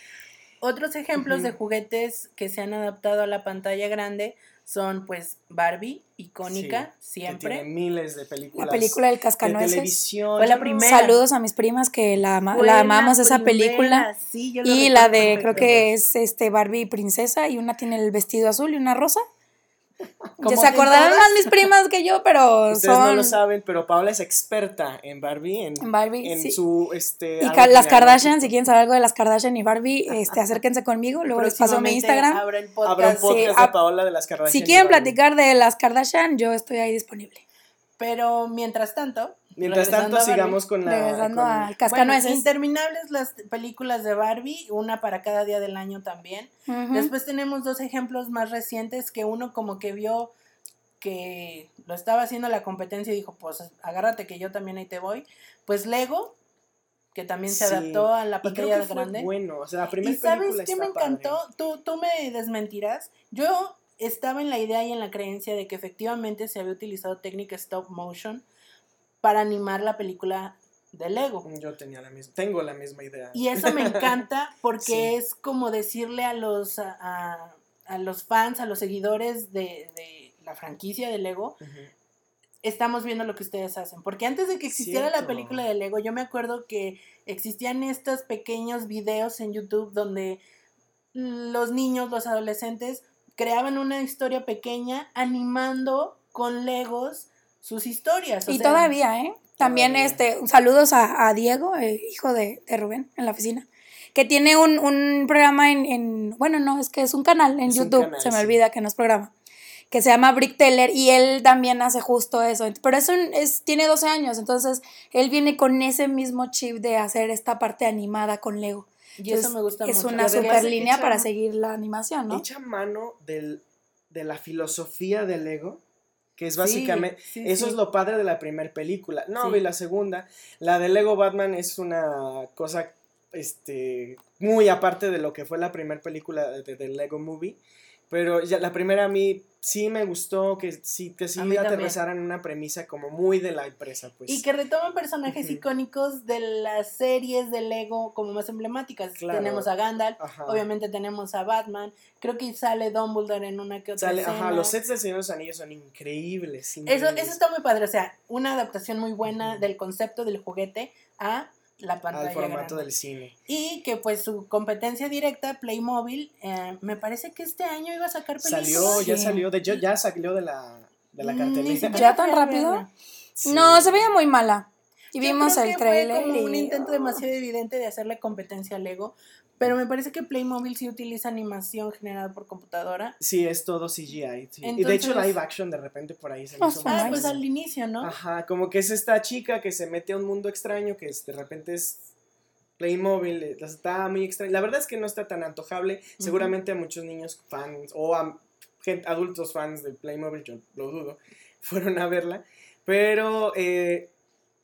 Otros ejemplos de Ujú. juguetes que se han adaptado a la pantalla grande son pues Barbie, icónica, Sí, Que siempre. tiene miles de películas. La película del de cascanueces. televisión. Fue la primera. Saludos a mis primas que la, ama- Fue la amamos esa película. sí, yo lo Y la de, creo que es este Barbie princesa y una tiene el vestido azul y una rosa. Como Ya se acordarán más mis primas que yo, pero Ustedes son no lo saben, pero Paola es experta en Barbie, en, en Barbie. en sí. su, este... Y ca- las que Kardashian, si quieren saber algo de las Kardashian y Barbie, este, acérquense conmigo, luego les paso mi Instagram. Habrá el podcast. Habrá un podcast Sí, de Paola de las Kardashian. Si quieren platicar de las Kardashian, yo estoy ahí disponible. Pero mientras tanto. Mientras tanto, sigamos con la... Regresando con- al Bueno, cascanueces. interminables las películas de Barbie, una para cada día del año también. Después tenemos dos ejemplos más recientes que uno como que vio que lo estaba haciendo la competencia y dijo, pues agárrate que yo también ahí te voy. Pues Lego, que también se Sí. adaptó a la pantalla grande. bueno, o sea, la primera ¿Y sabes película qué me padre. encantó? Tú, tú me desmentirás. Yo estaba en la idea y en la creencia de que efectivamente se había utilizado técnica stop motion para animar la película de Lego. Yo tenía la misma, tengo la misma idea. Y eso me encanta porque Sí. es como decirle a los, a, a- a los fans, a los seguidores de, de la franquicia de Lego, estamos viendo lo que ustedes hacen. Porque antes de que existiera la película de Lego, yo me acuerdo que existían estos pequeños videos en YouTube donde los niños, los adolescentes, creaban una historia pequeña animando con Legos sus historias. o Y sea, todavía, ¿eh? También, Todavía. este, saludos a, a Diego, eh, hijo de, de Rubén, en la oficina, que tiene un, un programa en, en- bueno, no, es que es un canal en Es YouTube, canal, se me sí. olvida que no es programa, que se llama Brick Teller y él también hace justo eso, pero es un, es, tiene 12 años, entonces él viene con ese mismo chip de hacer esta parte animada con Lego. Y eso Entonces, me gusta es mucho. una Y además super línea para seguir la animación, ¿no? Echa mano del, de la filosofía de Lego, que es básicamente... sí, eso sí. es lo padre de la primera película. No, y la segunda. La de Lego Batman es una cosa este muy aparte de lo que fue la primera película de, Lego Movie. Pero ya, la primera a mí sí me gustó que sí, que sí aterrizaran en una premisa como muy de la empresa. Pues. Y que retoman personajes Ujú. icónicos de las series de Lego como más emblemáticas. Claro. Tenemos a Gandalf, Ajá. obviamente tenemos a Batman, creo que sale Dumbledore en una que otra Sale- escena. ajá, los sets del Señor de los Anillos son increíbles. Eso, increíbles. eso está muy padre, o sea, una adaptación muy buena Ujú. del concepto del juguete a la pantalla al formato grande. del cine. Y que pues su competencia directa, Playmobil, eh, me parece que este año iba a sacar películas. Salió, ya salió, de hecho ya salió de la, de la Ni cartelera. siquiera ¿Ya tan rápido? Sí. No, se veía muy mala. Y Yo vimos creo el que fue como un intento demasiado evidente de hacerle competencia a Lego, Pero me parece que Playmobil sí utiliza animación generada por computadora. Sí, es todo CGI. sí. y de hecho live action de repente por ahí se me Ah, hizo muy Ah, pues al inicio, ¿no? Ajá, como que es esta chica que se mete a un mundo extraño, que es- de repente es Playmobil, eh, está muy extraño. La verdad es que no está tan antojable. Seguramente a muchos niños fans o a gente, adultos fans de Playmobil, yo lo dudo, fueron a verla. Pero eh,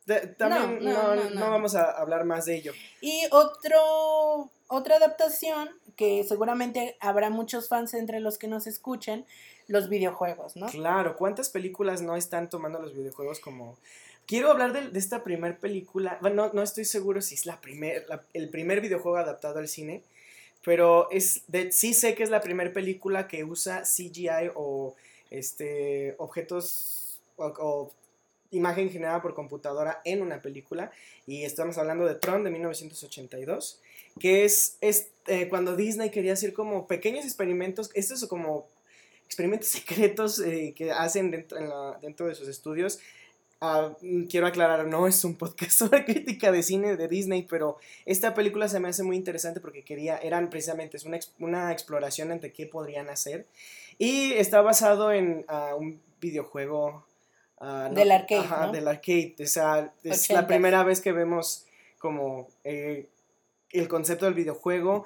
de- también No, no, no, vamos a hablar más de ello. Y otro, otra adaptación que seguramente habrá muchos fans entre los que nos escuchen, los videojuegos, ¿no? Claro, ¿cuántas películas no están tomando los videojuegos como... Quiero hablar de, de esta primer película, bueno, no, no estoy seguro si es la primer, la- el primer videojuego adaptado al cine, pero es de, sí sé que es la primera película que usa CGI o este, objetos o, o imagen generada por computadora en una película, y estamos hablando de Tron de 1982, que es, es eh, cuando Disney quería hacer como pequeños experimentos, estos son como experimentos secretos eh, que hacen dentro, en la- dentro de sus estudios. Mm, quiero aclarar, no es un podcast sobre crítica de cine de Disney, pero esta película se me hace muy interesante porque quería, eran precisamente, es una, una exploración entre qué podrían hacer. Y está basado en ah, un videojuego. Ah, Del arcade, Ajá, ¿no? del arcade. O sea, es la primera vez que vemos como eh, el concepto del videojuego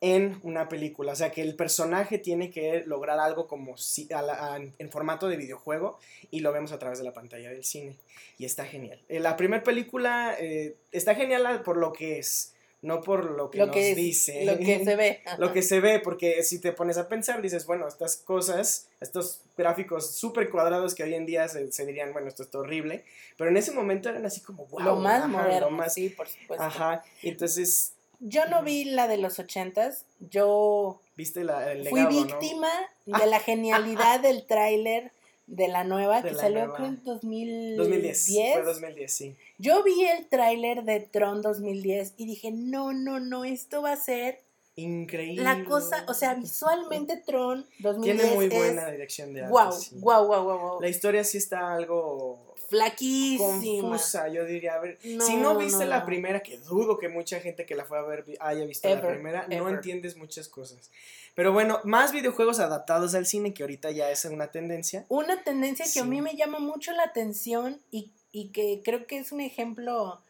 en una película. O sea, que el personaje tiene que lograr algo como si, a la- a- en formato de videojuego y lo vemos a través de la pantalla del cine. Y está genial. Eh, la primera película eh, está genial por lo que es, no por lo que Lo nos que, es- dice. lo que se ve. Lo que se ve, porque si te pones a pensar, dices, bueno, estas cosas, estos gráficos súper cuadrados que hoy en día se, se dirían, bueno, esto está horrible, pero en ese momento eran así como, wow. lo más ajá, moderno, lo más- sí, por supuesto. Ajá, entonces, Yo no vi la de los ochentas, yo viste la, el fui víctima de la genialidad del tráiler de la nueva De que la salió nueva. creo en 2010. 2010, fue 2010, sí. Yo vi el tráiler de Tron 2010 y dije, no, no, no, esto va a ser Increíble. la cosa, o sea, visualmente Tron 2010 Tiene muy es buena dirección de arte. wow, sí. wow, wow, wow, wow. La historia sí está algo Flaquísima. confusa, yo diría. A ver, No, si no viste no, la no. primera, que dudo que mucha gente que la fue a ver haya visto la Ever, primera, no entiendes muchas cosas. Pero bueno, más videojuegos adaptados al cine, que ahorita ya es una tendencia. Una tendencia que a mí me llama mucho la atención y, y que creo que es un ejemplo,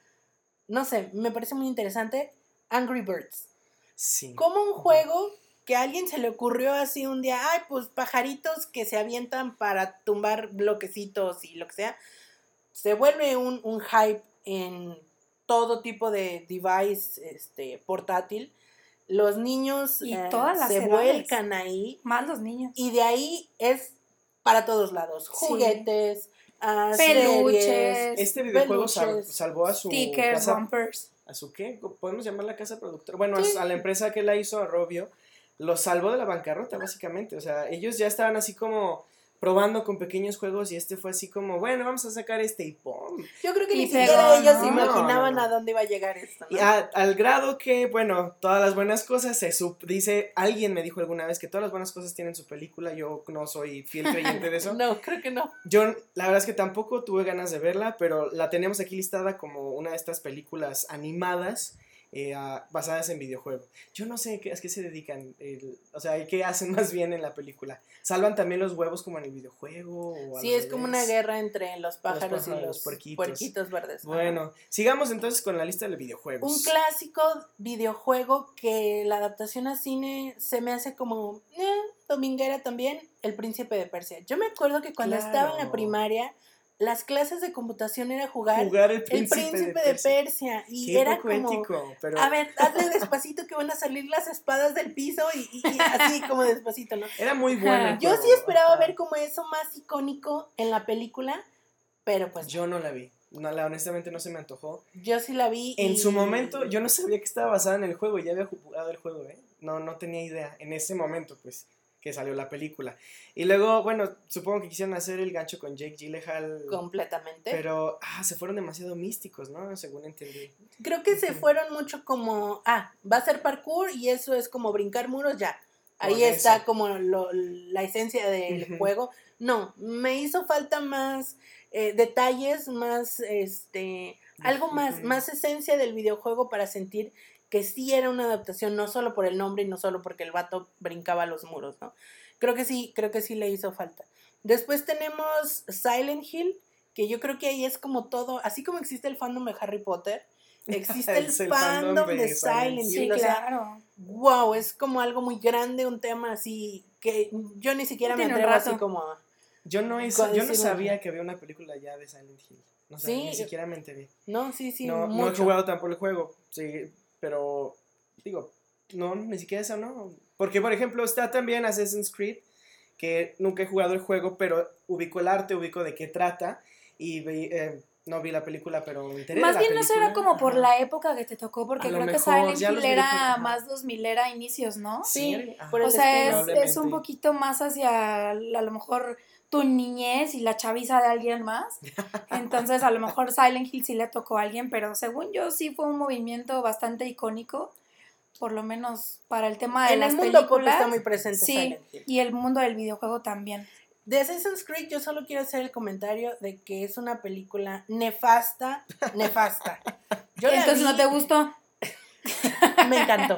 no sé, me parece muy interesante, Angry Birds. Sí. Como un juego que a alguien se le ocurrió así un día, ay, pues pajaritos que se avientan para tumbar bloquecitos y lo que sea, se vuelve un, un hype en todo tipo de device este, portátil. Los niños Y eh, todas las se edades. vuelcan ahí Más los niños. y de ahí es para todos lados. Sí. Juguetes, ah, Peluches, series, Este videojuego peluches. salvó a su Stickers, casa, bumpers. a su qué, podemos llamar la casa productora. Bueno, a Sí. su- a la empresa que la hizo, a Robio, lo salvó de la bancarrota, básicamente. O sea, ellos ya estaban así como probando con pequeños juegos y este fue así como, bueno, vamos a sacar este y ¡pum! Yo creo que Y ni siquiera ellos ¿no? imaginaban No, no, no. a dónde iba a llegar esto. ¿no? Y a- al grado que, bueno, todas las buenas cosas se sup- dice, alguien me dijo alguna vez que todas las buenas cosas tienen su película, yo no soy fiel creyente de eso. No, creo que no. Yo, la verdad es que tampoco tuve ganas de verla, pero la tenemos aquí listada como una de estas películas animadas eh, basadas en videojuego. Yo no sé qué, a qué se dedican, el- o sea, qué hacen más bien en la película. ¿Salvan también los huevos como en el videojuego? o Sí, es como una guerra entre los pájaros, pájaros, y los puerquitos. puerquitos, verdes. Ajá. Bueno, sigamos entonces con la lista de videojuegos. Un clásico videojuego que la adaptación a cine se me hace como eh, dominguera también, El Príncipe de Persia. Yo me acuerdo que cuando estaba en la primaria, las clases de computación era jugar, Jugar el El príncipe, Príncipe de de Persia. Y Qué era como, pero a ver, hazle despacito que van a salir las espadas del piso y, y- y así como despacito, ¿no? era muy bueno. el Yo sí esperaba ver como eso más icónico en la película, pero pues yo, Yo no la vi. No, la, honestamente no se me antojó. sí la vi. En y- su momento, yo no sabía que estaba basada en el juego, ya había jugado el juego, ¿eh? No, no tenía idea, en ese momento, pues, que salió la película. Y luego, bueno, supongo que quisieron hacer el gancho con Jake Gyllenhaal, Completamente. pero, ah, se fueron demasiado místicos, ¿no? Según entendí. Creo que se fueron mucho como, ah, va a ser parkour y eso es como brincar muros, ya. Ahí está eso. como lo- la esencia del juego. No, me hizo falta más eh, detalles, más, este, algo más, más esencia del videojuego para sentir que sí era una adaptación, no solo por el nombre y no solo porque el vato brincaba los muros, ¿no? Creo que sí, creo que sí le hizo falta. Después tenemos Silent Hill, que yo creo que ahí es como todo, así como existe el fandom de Harry Potter, existe el, fandom, fandom de, de Silent Hill. Sí, o sea, claro. wow, es como algo muy grande, un tema así que yo ni siquiera me atrevo así como a- Yo no, es- yo no sabía que había una película ya de Silent Hill. No Sí, sabía, ni yo- siquiera me enteré. No, sí, sí, no, no he jugado tampoco el juego, sí, pero digo, no, ni siquiera eso no. Porque, por ejemplo, está también Assassin's Creed, que nunca he jugado el juego, pero ubico el arte, ubico de qué trata, y vi, eh, no vi la película, pero me enteré de Más la bien no será como por la época que te tocó, porque A lo creo que mejor, Silent ya los Hill era más 2000 era inicios, ¿no? Sí, por el O sea, es, es un poquito más hacia a lo mejor tu niñez y la chaviza de alguien más. Entonces, a lo mejor Silent Hill sí le tocó a alguien, pero según yo sí fue un movimiento bastante icónico, por lo menos para el tema de En las el mundo películas. está muy presente sí, Silent Hill. y el mundo del videojuego también. De Assassin's Creed yo solo quiero hacer el comentario de que es una película nefasta, nefasta. Yo Entonces, vi, ¿no te gustó? Me encantó.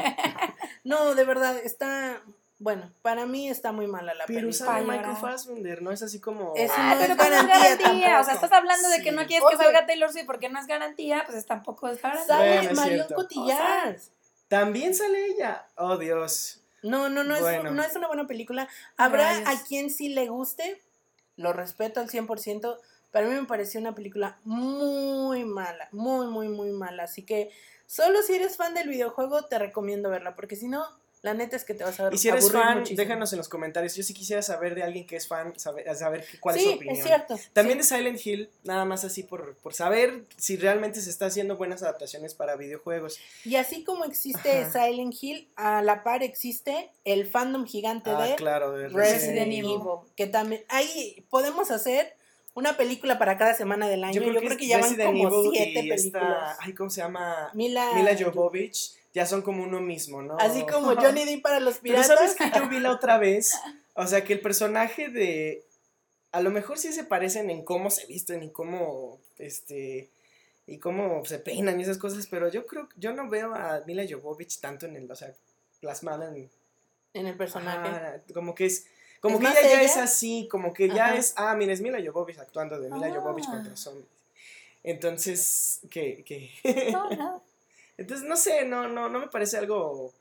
No, de verdad, está... Bueno, para mí está muy mala la Pero película. sale Para Michael. Fassbender, no es así como... Es Ah, pero no es garantía garantía. O sea, estás hablando de que no quieres Oye. que salga Taylor Swift porque no es garantía, pues tampoco es garantía. Sale Bueno, es Marion. Cotillard. También sale ella. Oh, Dios. No, no, no, Bueno. es, no es una buena película. Habrá a quien sí le guste, lo respeto al 100%, pero a mí me pareció una película muy mala, muy, muy, muy mala. Así que solo si eres fan del videojuego te recomiendo verla, porque si no, la neta es que te vas a ver Y si eres fan, muchísimo. déjanos en los comentarios. Yo sí quisiera saber de alguien que es fan, saber, saber cuál es su opinión. es cierto. También sí. de Silent Hill, nada más así por, por saber si realmente se está haciendo buenas adaptaciones para videojuegos. Y así como existe Ajá. Silent Hill, a la par existe el fandom gigante Ah, de claro, de Resident Evil. Evil. Que también, ahí podemos hacer una película para cada semana del año. Yo creo, que, ya van Resident como Evil siete películas. esta- ay, ¿cómo se llama? Mila, Mila Jovovich, ya son como uno mismo, ¿no? Así como Johnny Depp para los Pero piratas. sabes que yo vi la otra vez, o sea, que el personaje de, a lo mejor sí se parecen en cómo se visten y cómo, este, y cómo se peinan y esas cosas, pero yo creo, yo no veo a Mila Jovovich tanto en el, o sea, plasmada en, en el personaje. Como que es, como ¿Es que ella ya es así, como que ya es, ah, mira, es Mila Jovovich actuando de Mila Ah. Jovovich contra zombies. Entonces, que, que, No, no. Entonces, no sé, no, no, no me parece algo,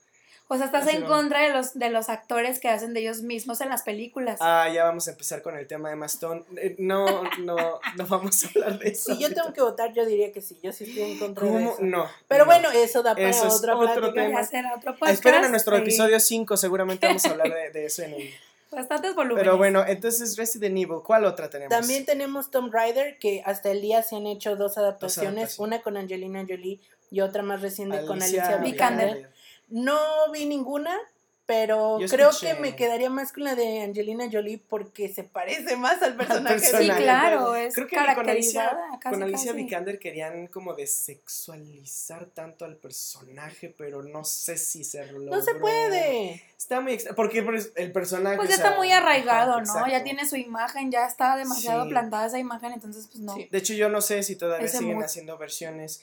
O sea, estás Así en contra de los, de los actores que hacen de ellos mismos en las películas. ah, ya vamos a empezar con el tema de Mastón. Eh, No, no, no vamos a hablar de eso. Si yo tengo que votar, yo diría que sí. Yo sí estoy en contra de ¿Cómo? eso. No. Pero no. bueno, eso da para Eso es otra otro plática. tema. Hacer otro podcast. Esperen a nuestro episodio 5, seguramente vamos a hablar de, de eso en el... Bastantes volúmenes. Pero bueno, entonces Resident Evil, ¿cuál otra tenemos? También tenemos Tomb Raider, que hasta el día se han hecho dos adaptaciones, adaptaciones. una con Angelina Jolie y otra más reciente con Alicia. Vikander. No vi ninguna, pero Yo creo escuché. que me quedaría más con la de Angelina Jolie porque se parece más al personaje. de Sí, personaje. claro, es Creo que con Alicia, caracterizada. casi, con Alicia casi. Vikander querían como desexualizar tanto al personaje, pero no sé si se logró. No se puede. Está muy extra, porque pues, el personaje... Pues o ya sea, está muy arraigado, ajá, ¿no? exacto. Ya tiene su imagen, ya está demasiado Sí. plantada esa imagen, entonces pues no. Sí. De hecho, yo no sé si todavía Ese siguen mood. haciendo versiones.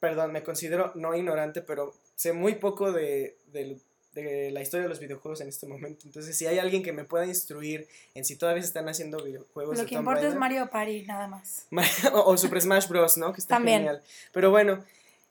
Perdón, me considero no ignorante, pero sé muy poco de, del- de la historia de los videojuegos en este momento. Entonces, si hay alguien que me pueda instruir en si todavía se están haciendo videojuegos Lo de que Tomb importa es Raider, Mario Party, nada más. o, o Super Smash Bros, ¿no? Que está También. genial. Pero bueno,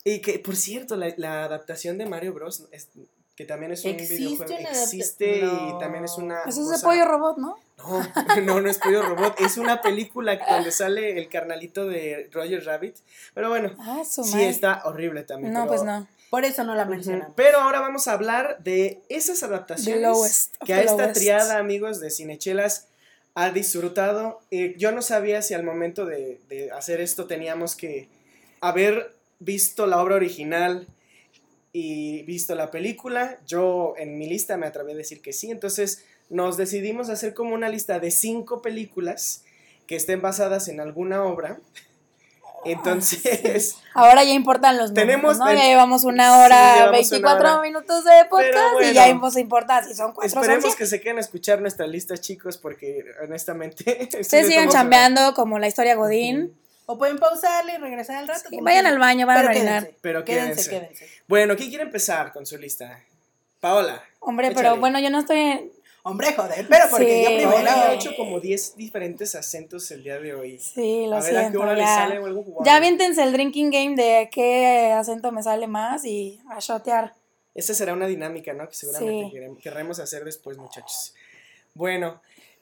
y que, por cierto, la, la adaptación de Mario Bros, es- que también es un ¿Existe videojuego, existe No. y también es una... Eso es de pollo robot, ¿no? no, no, no es Pollo Robot, es una película donde sale el carnalito de Roger Rabbit. Pero bueno, Ah, sí está horrible también. No, pero- pues no. Por eso no la mencionamos. Pero ahora vamos a hablar de esas adaptaciones lowest que a esta lowest. triada, amigos de Cinechelas, ha disfrutado. Eh, yo no sabía si al momento de, de hacer esto teníamos que haber visto la obra original y visto la película. Yo en mi lista me atreví a decir que sí. Entonces nos decidimos hacer como una lista de cinco películas que estén basadas en alguna obra. Entonces, Ahora ya importan los números, Tenemos ¿no? el- Ya llevamos una Sí, hora, llevamos 24 una hora. minutos de podcast bueno. y ya nos importa si son cuatro son esperemos que se queden a escuchar nuestra lista, chicos, porque honestamente... sí Ustedes sigan a- chambeando como la historia Godín. O pueden pausarle y regresar al rato. Sí, vayan al baño, van a Pero orinar. quédense, Pero quédense, quédense. quédense. Bueno, ¿quién quiere empezar con su lista? Paola. Hombre, Échale. pero bueno, yo no estoy. Hombre, joder, pero porque Sí, yo primero. ha hecho como 10 diferentes acentos el día de hoy. Sí, lo a ver a qué hora le ya. sale algo jugado. Ya aviéntense el drinking game de qué acento me sale más y a shotear. Esta será una dinámica, ¿no? Que seguramente Sí. querremos hacer después, muchachos. Bueno,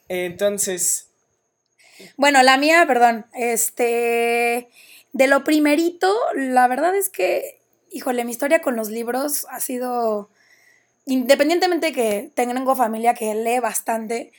entonces, Bueno, la mía, perdón, este, de lo primerito, la verdad es que, híjole, mi historia con los libros ha sido, independientemente de que tengo familia que lee bastante,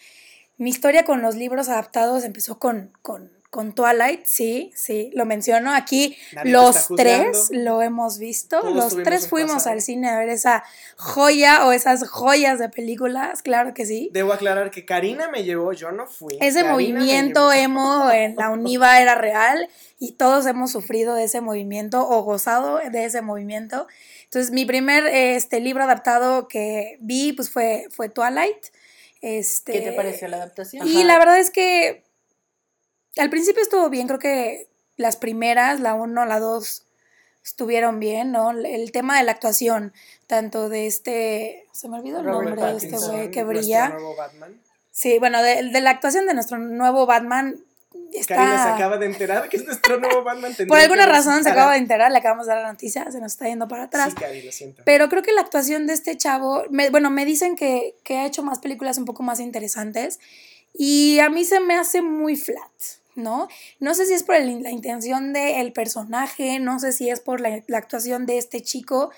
mi historia con los libros adaptados empezó con, con, con Twilight, sí, sí, lo menciono aquí, Nadie los tres lo hemos visto, Todos los tres fuimos pasado. al cine a ver esa joya o esas joyas de películas, claro que sí. debo aclarar que Karina me llevó, yo no fui. Ese Karina movimiento emo en la UNIVA era real y todos hemos sufrido de ese movimiento o gozado de ese movimiento. Entonces, mi primer este, libro adaptado que vi pues fue, fue Twilight. Este, ¿Qué te pareció la adaptación? Y la verdad es que al principio estuvo bien, creo que las primeras, la 1, la 2, estuvieron bien, ¿no? El tema de la actuación, tanto de este, se me olvidó el Robert nombre de este güey que nuestro brilla. nuevo Batman. Sí, bueno, de, de la actuación de nuestro nuevo Batman está... Karina se acaba de enterar que es nuestro nuevo Batman. Por alguna razón se acaba de enterar, le acabamos de dar la noticia, se nos está yendo para atrás. Sí, Cari, lo siento. Pero creo que la actuación de este chavo, me- bueno, me dicen que, que ha hecho más películas un poco más interesantes y a mí se me hace muy flat, ¿no? No sé si es por el- la intención del personaje, no sé si es por la, la actuación de este chico,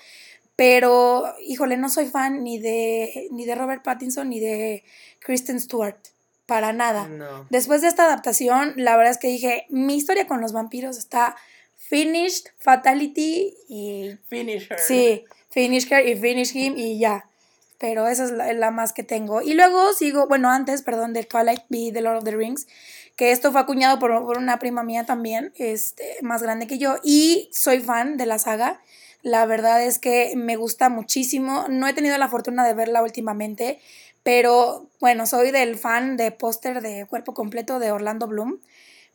pero híjole, no soy fan ni de, ni de Robert Pattinson ni de Kristen Stewart, para nada. No. Después de esta adaptación, la verdad es que dije, mi historia con los vampiros está finished, fatality y Finish her. Sí, finish her y finish him y ya. Pero esa es la, la más que tengo. Y luego sigo, bueno, antes, perdón, de Twilight vi The Lord of the Rings, que esto fue acuñado por, por una prima mía también, este, más grande que yo, y soy fan de la saga. La verdad es que me gusta muchísimo. No he tenido la fortuna de verla últimamente, pero bueno, soy del fan de póster de cuerpo completo de Orlando Bloom.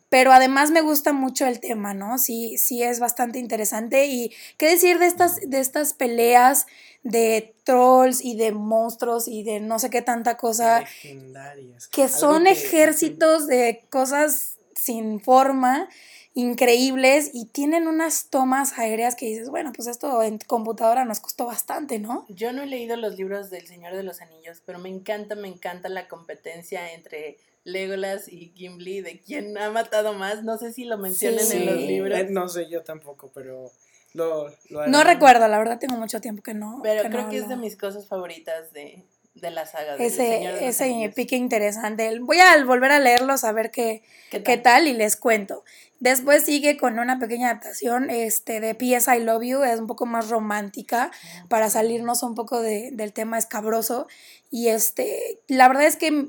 Pero además me gusta mucho el tema, ¿no? Sí, sí es bastante interesante. Y qué decir de estas, de estas peleas de trolls y de monstruos y de no sé qué tanta cosa, Legendarias. que son que- ejércitos de cosas sin forma, increíbles, y tienen unas tomas aéreas que dices, bueno, pues esto en computadora nos costó bastante, ¿no? Yo no he leído los libros del Señor de los Anillos, pero me encanta, me encanta la competencia entre Legolas y Gimli de quién ha matado más. No sé si lo mencionan Sí. en los libros. Eh, no sé, yo tampoco, pero lo, lo No recuerdo, la verdad tengo mucho tiempo que no. Pero que creo no que es de mis cosas favoritas de, de la saga. Señor Ese, de los ese pique interesante. Voy a volver a leerlos a ver qué, ¿Qué qué tal? y les cuento. Después sigue con una pequeña adaptación este, de P.S. I Love You, es un poco más romántica para salirnos un poco de- del tema escabroso. Y este, la verdad es que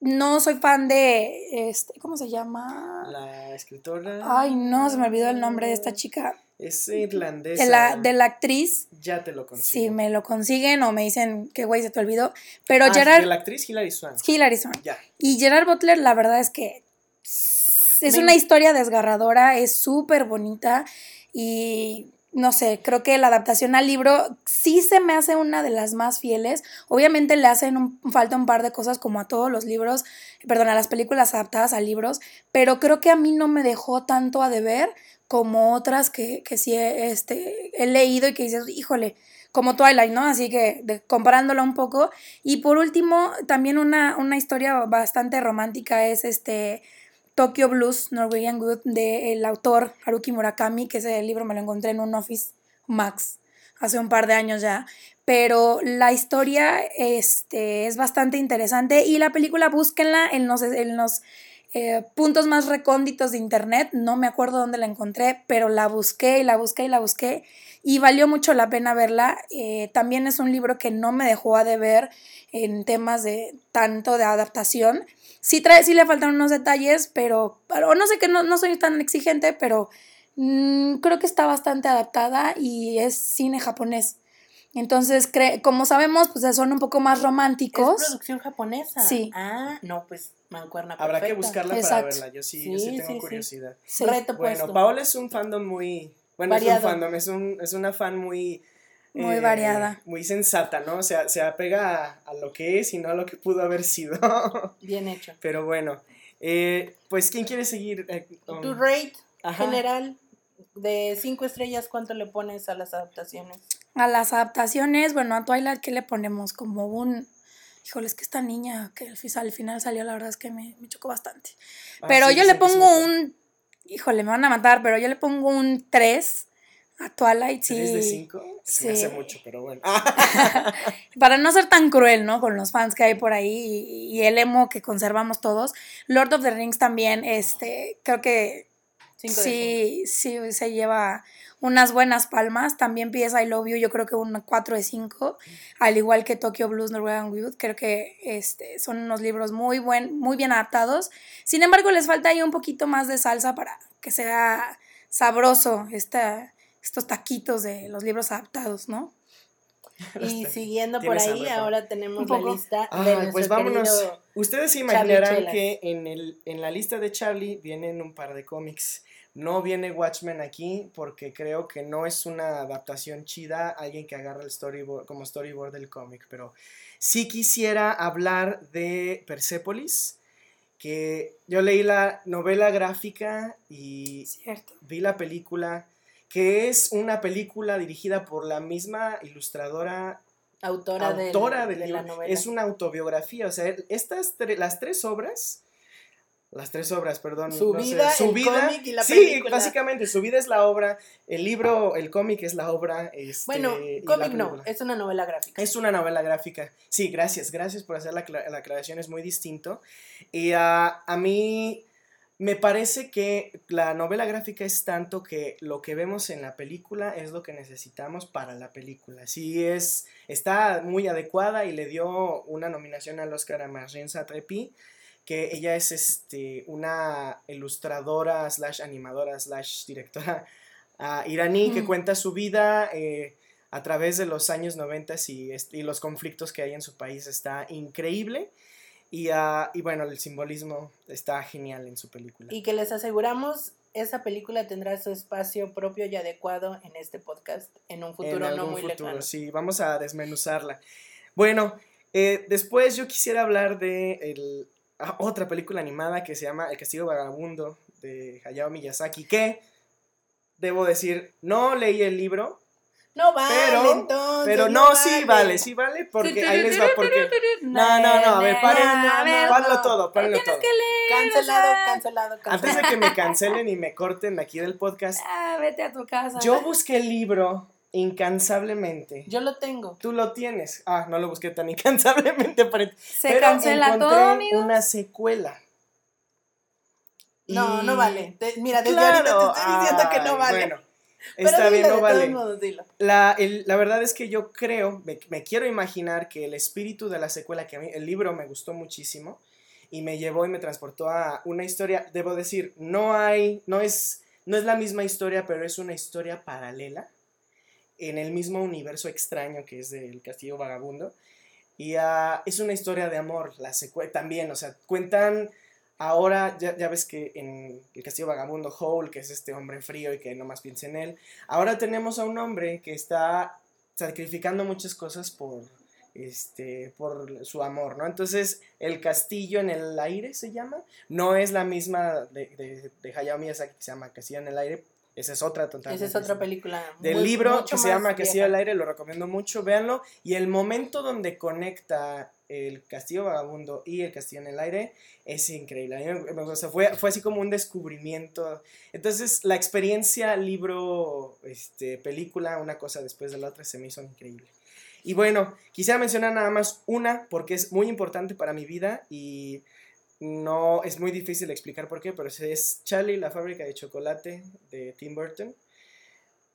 no soy fan de, este, ¿cómo se llama? La escritora. Ay, no, se me olvidó el nombre de esta chica. Es irlandesa. De la, de la actriz, Ya te lo consigo. si me lo consiguen o me dicen que güey se te olvidó. Pero Ah, Gerard De la actriz Hilary Swank. Hilary Swank. Ya. Y Gerard Butler, la verdad es que es Me- una historia desgarradora, es súper bonita y no sé, creo que la adaptación al libro sí se me hace una de las más fieles. Obviamente le hacen un, falta un par de cosas como a todos los libros, perdón, a las películas adaptadas a libros, pero creo que a mí no me dejó tanto a deber como otras que, que sí he, este, he leído y que dices, híjole, como Twilight, ¿no? Así que comparándola un poco. Y por último, también una, una historia bastante romántica es este Tokyo Blues, Norwegian Wood, del autor Haruki Murakami, que ese libro me lo encontré en un Office Max hace un par de años ya. Pero la historia este, es bastante interesante y la película búsquenla en los, en los eh, puntos más recónditos de internet. No me acuerdo dónde la encontré, pero la busqué y la busqué y la busqué y valió mucho la pena verla. Eh, también es un libro que no me dejó a deber en temas de tanto de adaptación. Sí, trae, sí le faltan unos detalles, pero, pero no sé que no, no soy tan exigente, pero mm, creo que está bastante adaptada y es cine japonés. Entonces, como sabemos, pues son un poco más ¿Es románticos. producción japonesa? Sí. Ah, no, pues mancuerna Habrá que perfecta. buscarla Exacto. para verla. Yo sí, yo sí tengo sí, curiosidad. Sí. Reto Bueno, puesto. Paola es un fandom muy. Bueno, es Variado. un fandom, es, un, es una fan muy. eh, Muy variada. Muy sensata, ¿no? O sea, se apega a, a lo que es y no a lo que pudo haber sido. Bien hecho. Pero bueno, eh, pues, ¿quién quiere seguir? Eh, um, Tu rate Ajá. general de cinco estrellas, ¿cuánto le pones a las adaptaciones? A las adaptaciones, bueno, a Twilight, ¿qué le ponemos? Como un... Híjole, es que esta niña que al fi- al final salió, la verdad es que me, me chocó bastante. Ah, Pero sí, yo le sí pongo un... Híjole, me van a matar, pero yo le pongo un 3 a Twilight, sí. ¿Tres de cinco? Se me Sí. hace mucho, pero bueno. Para no ser tan cruel, ¿no? Con los fans que hay por ahí y, y el emo que conservamos todos. Lord of the Rings también, este, creo que Cinco sí, sí se lleva unas buenas palmas. También PS I Love You, yo creo que un 4 de 5. Al igual que Tokyo Blues, Norwegian Wood, creo que este, son unos libros muy, buen, muy bien adaptados. Sin embargo, les falta ahí un poquito más de salsa para que sea sabroso esta, estos taquitos de los libros adaptados, ¿no? Y siguiendo por ahí, ahora tenemos la lista de Ay, nuestro pues vámonos. Ustedes se imaginarán que en, el, en la lista de Charlie vienen un par de cómics. No viene Watchmen aquí porque creo que no es una adaptación chida, alguien que agarra el storyboard como storyboard del cómic, pero sí quisiera hablar de Persepolis, que yo leí la novela gráfica y Cierto. vi la película, que es una película dirigida por la misma ilustradora autora, autora del de la novela. Es una autobiografía, o sea, estas tre- las tres obras, las tres obras, perdón. Su no sé, vida, su el vida, cómic y la sí, película. básicamente, su vida es la obra, el libro, el cómic es la obra, este, Bueno, cómic no, es una novela gráfica. Es una novela gráfica. Sí, gracias, gracias por hacer la, la aclaración, es muy distinto. Y ah, a mí me parece que la novela gráfica es tanto que lo que vemos en la película es lo que necesitamos para la película. Sí, es, está muy adecuada y le dio una nominación al Oscar a Marjane Satrapi, que ella es este, una ilustradora slash animadora slash directora ah, iraní que cuenta su vida eh, a través de los años 90 y, los conflictos que hay en su país. Está increíble. Y, ah, y bueno, el simbolismo está genial en su película. Y que les aseguramos, esa película tendrá su espacio propio y adecuado en este podcast en un futuro en no muy futuro, lejano. sí, vamos a desmenuzarla. Bueno, eh, después yo quisiera hablar de el- otra película animada que se llama El Castillo Vagabundo de Hayao Miyazaki, que debo decir, no leí el libro, No vale, Pero- entonces. pero no, sí vale, sí vale, porque ahí les va, porque... No, no, no, a ver, paren, no, párenlo no. todo, párenlo todo. Cancelado, cancelado, cancelado. Antes de que me cancelen y me corten aquí del podcast, Ah, vete a tu casa. yo busqué el libro incansablemente. Yo lo tengo. Tú lo tienes. Ah, no lo busqué tan incansablemente. aparent- Se pero cancela encontré todo, amigos. una secuela. No, no vale. Te- mira, desde Claro, ahorita te estoy diciendo que no vale. Bueno, Pero está bien, no vale. modos, dilo. La, el- la verdad es que yo creo, me, me quiero imaginar que el espíritu de la secuela, que a mí el libro me gustó muchísimo y me llevó y me transportó a una historia, debo decir, no hay, no es, no es la misma historia, pero es una historia paralela en el mismo universo extraño que es del Castillo Vagabundo. Y ah, es una historia de amor, la también, o sea, cuentan ahora, ya, ya ves que en el Castillo Vagabundo, Hole, que es este hombre frío y que no más piensa en él, ahora tenemos a un hombre que está sacrificando muchas cosas por, este, por su amor, ¿no? Entonces, el castillo en el aire se llama, no es la misma de, de, de Hayao Miyazaki que se llama Castillo en el aire, esa es otra totalmente. Esa es otra película. del muy- libro que se llama Castillo vieja. del Aire, lo recomiendo mucho, véanlo. Y el momento donde conecta el Castillo Vagabundo y el Castillo en el Aire es increíble. A mí me- me- o sea, fue, fue así como un descubrimiento. Entonces, la experiencia libro, este, película, una cosa después de la otra, se me hizo increíble. Y bueno, quisiera mencionar nada más una porque es muy importante para mi vida y no es muy difícil explicar por qué, pero es Charlie, la fábrica de chocolate de Tim Burton.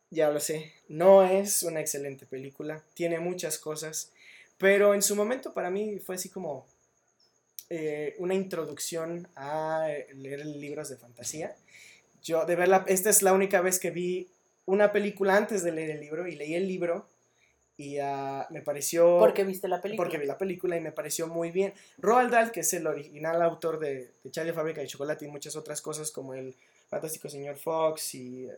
Ya lo sé, no es una excelente película, tiene muchas cosas, pero en su momento para mí fue así como eh, una introducción a leer libros de fantasía. Yo, de verdad, esta es la única vez que vi una película antes de leer el libro y leí el libro y ah, me pareció... Porque viste la película. Porque vi la película y me pareció muy bien. Roald Dahl, que es el original autor de, de Charlie Fábrica de Chocolate y muchas otras cosas como el Fantástico Señor Fox y...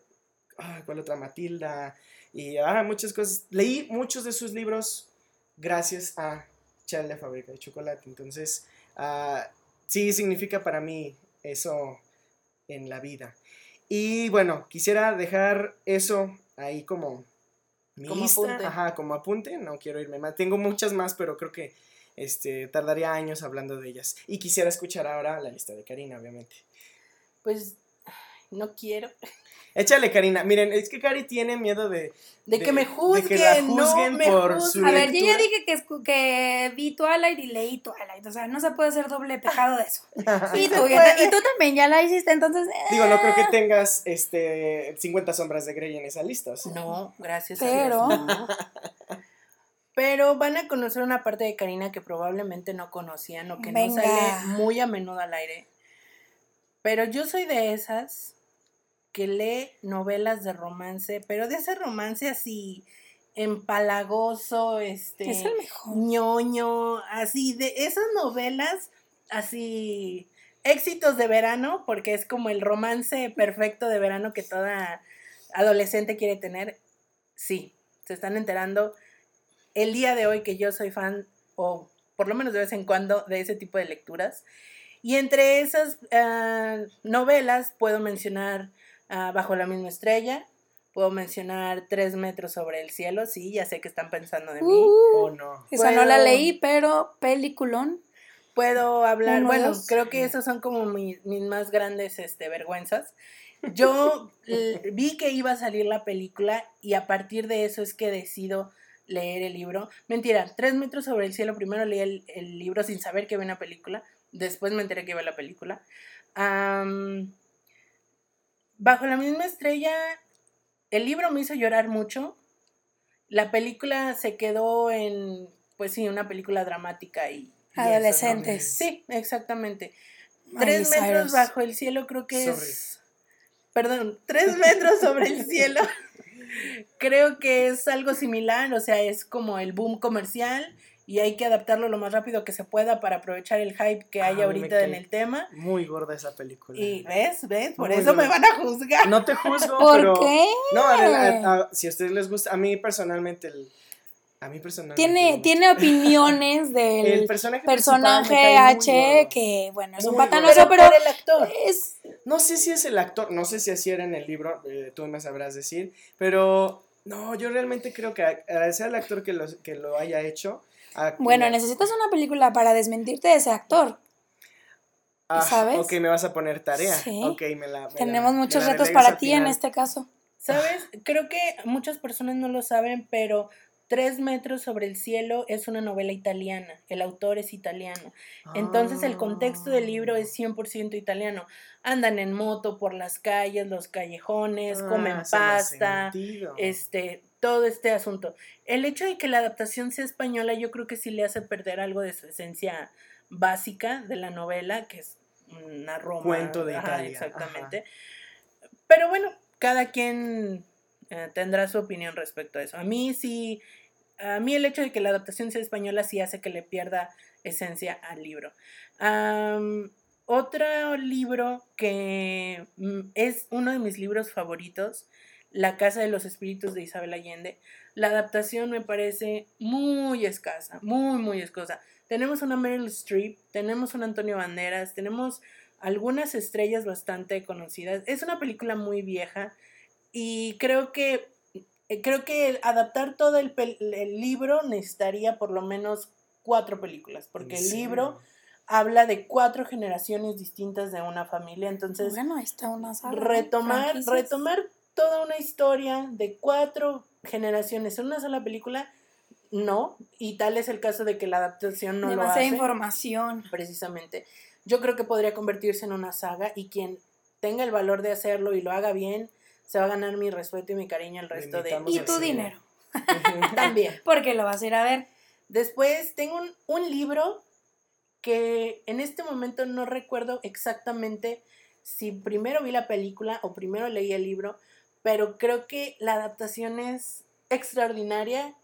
ah, ¿Cuál otra? Matilda. Y ah, muchas cosas. Leí muchos de sus libros gracias a Charlie Fábrica de Chocolate. Entonces, ah, sí significa para mí eso en la vida. Y bueno, quisiera dejar eso ahí como mi Como apunte. ajá, como apunte, no quiero irme más. Tengo muchas más, pero creo que este tardaría años hablando de ellas. Y quisiera escuchar ahora la lista de Karina, obviamente. Pues no quiero. Échale, Karina. Miren, es que Cari tiene miedo de... De, De- que me de juzguen, que la no juzguen me por juzguen. su A ver, yo ya dije que, que vi Twilight y leí Twilight. O sea, no se puede hacer doble pecado de eso. y, tú, y también ya la hiciste, entonces. eh, Digo, no creo que tengas este 50 sombras de Grey en esa lista. o sea. No, gracias Pero- a Dios. no. Pero van a conocer una parte de Karina que probablemente no conocían o que Venga. no sale muy a menudo al aire. Pero yo soy de esas que lee novelas de romance, pero de ese romance así empalagoso, este Es el mejor. ñoño, así de esas novelas así éxitos de verano, porque es como el romance perfecto de verano que toda adolescente quiere tener. Sí, se están enterando el día de hoy que yo soy fan, o por lo menos de vez en cuando, de ese tipo de lecturas. Y entre esas ah, novelas puedo mencionar ah, Bajo la misma estrella, puedo mencionar Tres metros sobre el cielo, sí, ya sé que están pensando de mí. Uh, Oh, no. esa no la leí, pero peliculón. Puedo hablar, Uno, bueno, dos. creo que esas son como mi- mis más grandes este, vergüenzas. Yo vi que iba a salir la película y a partir de eso es que decido leer el libro. Mentira, Tres metros sobre el cielo, primero leí el, el libro sin saber que iba una película, después me enteré que iba la película. Am, bajo la misma estrella, el libro me hizo llorar mucho. La película se quedó en, pues sí, una película dramática y... y eso, ¿no? Adolescentes. Sí, exactamente. Miley Tres metros Cyrus. bajo el cielo creo que Sorry. es... Perdón, tres metros sobre el cielo. creo que es algo similar, o sea, es como el boom comercial y hay que adaptarlo lo más rápido que se pueda para aprovechar el hype que hay Ah, ahorita en el tema. Muy gorda esa película. Y ves, ves, por Muy eso me van a juzgar. No te juzgo, ¿Por pero... qué? No, a ver, a- a- si a ustedes les gusta, a mí personalmente, el, a mí personalmente... Tiene, tiene opiniones del el personaje, personaje H que, bueno, es un Muy patanoso, gordo. pero el actor. es No sé si es el actor, no sé si así era en el libro, eh, tú me sabrás decir, pero no, yo realmente creo que agradecer al actor que lo, que lo haya hecho. Bueno, necesitas una película para desmentirte de ese actor. Ah, ¿sabes? Ok, me vas a poner tarea. Sí. Ok, me la. me Tenemos la- muchos retos para ti en este caso. ¿Sabes? Creo que muchas personas no lo saben, pero Tres metros sobre el cielo es una novela italiana. El autor es italiano. Entonces el contexto del libro es 100% italiano. Andan en moto por las calles, los callejones, Ah, comen pasta, sentido. este, todo este asunto. El hecho de que la adaptación sea española, yo creo que sí le hace perder algo de su esencia básica de la novela, que es una Roma. Cuento de ajá, Italia, Exactamente. Pero bueno, cada quien eh, tendrá su opinión respecto a eso. A mí sí, a mí el hecho de que la adaptación sea española sí hace que le pierda esencia al libro. Otro libro que mm, es uno de mis libros favoritos, La Casa de los Espíritus de Isabel Allende. La adaptación me parece muy escasa, muy, muy escasa. Tenemos una Meryl Streep, tenemos un Antonio Banderas, tenemos algunas estrellas bastante conocidas. Es una película muy vieja y creo que eh, creo que adaptar todo el, el libro necesitaría por lo menos cuatro películas, porque ¿En el libro habla de cuatro generaciones distintas de una familia, entonces bueno, ahí está una saga. ¿no? retomar, Franquicias. retomar toda una historia de cuatro generaciones en una sola película, no, y tal es el caso de que la adaptación no lo Demasiada hace información. precisamente. Yo creo que podría convertirse en una saga y quien tenga el valor de hacerlo y lo haga bien, se va a ganar mi respeto y mi cariño el resto de Y tu cine. dinero. también. Porque lo vas a ir a ver. Después tengo un, un libro que en este momento no recuerdo exactamente si primero vi la película o primero leí el libro, pero creo que la adaptación es extraordinaria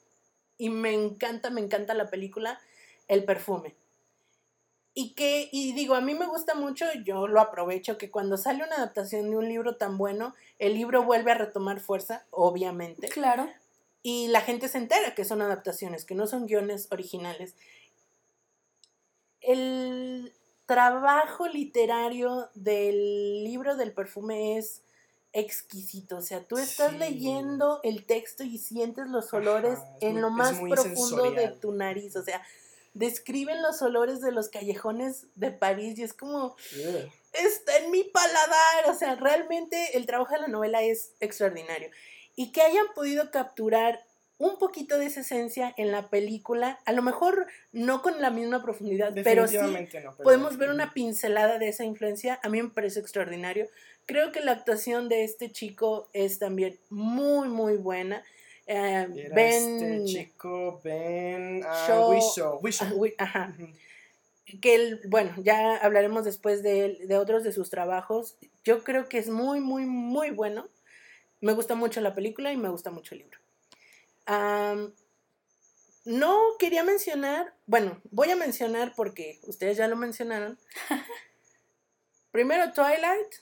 y me encanta, me encanta la película, El perfume. Y que, y digo, a mí me gusta mucho, yo lo aprovecho, que cuando sale una adaptación de un libro tan bueno, el libro vuelve a retomar fuerza, obviamente. Claro. Y la gente se entera que son adaptaciones, que no son guiones originales. El trabajo literario del libro del perfume es exquisito. O sea, tú estás Sí. leyendo el texto y sientes los olores Ajá, en muy- lo más profundo de sensorial. tu nariz. O sea, describen los olores de los callejones de París y es como, Ugh. está en mi paladar. O sea, realmente el trabajo de la novela es extraordinario. Y que hayan podido capturar un poquito de esa esencia en la película, a lo mejor no con la misma profundidad, pero sí no. pero- podemos ver una pincelada de esa influencia. A mí me parece extraordinario. Creo que la actuación de este chico es también muy, muy buena. Eh, Era ben este chico Ben ah, Shaw- Whishaw, Whishaw. Ah, uy, ajá. Que él, bueno, ya hablaremos después de, él- de otros de sus trabajos. Yo creo que es muy, muy, muy bueno. Me gusta mucho la película y me gusta mucho el libro. No quería mencionar, bueno, voy a mencionar porque ustedes ya lo mencionaron. Primero Twilight.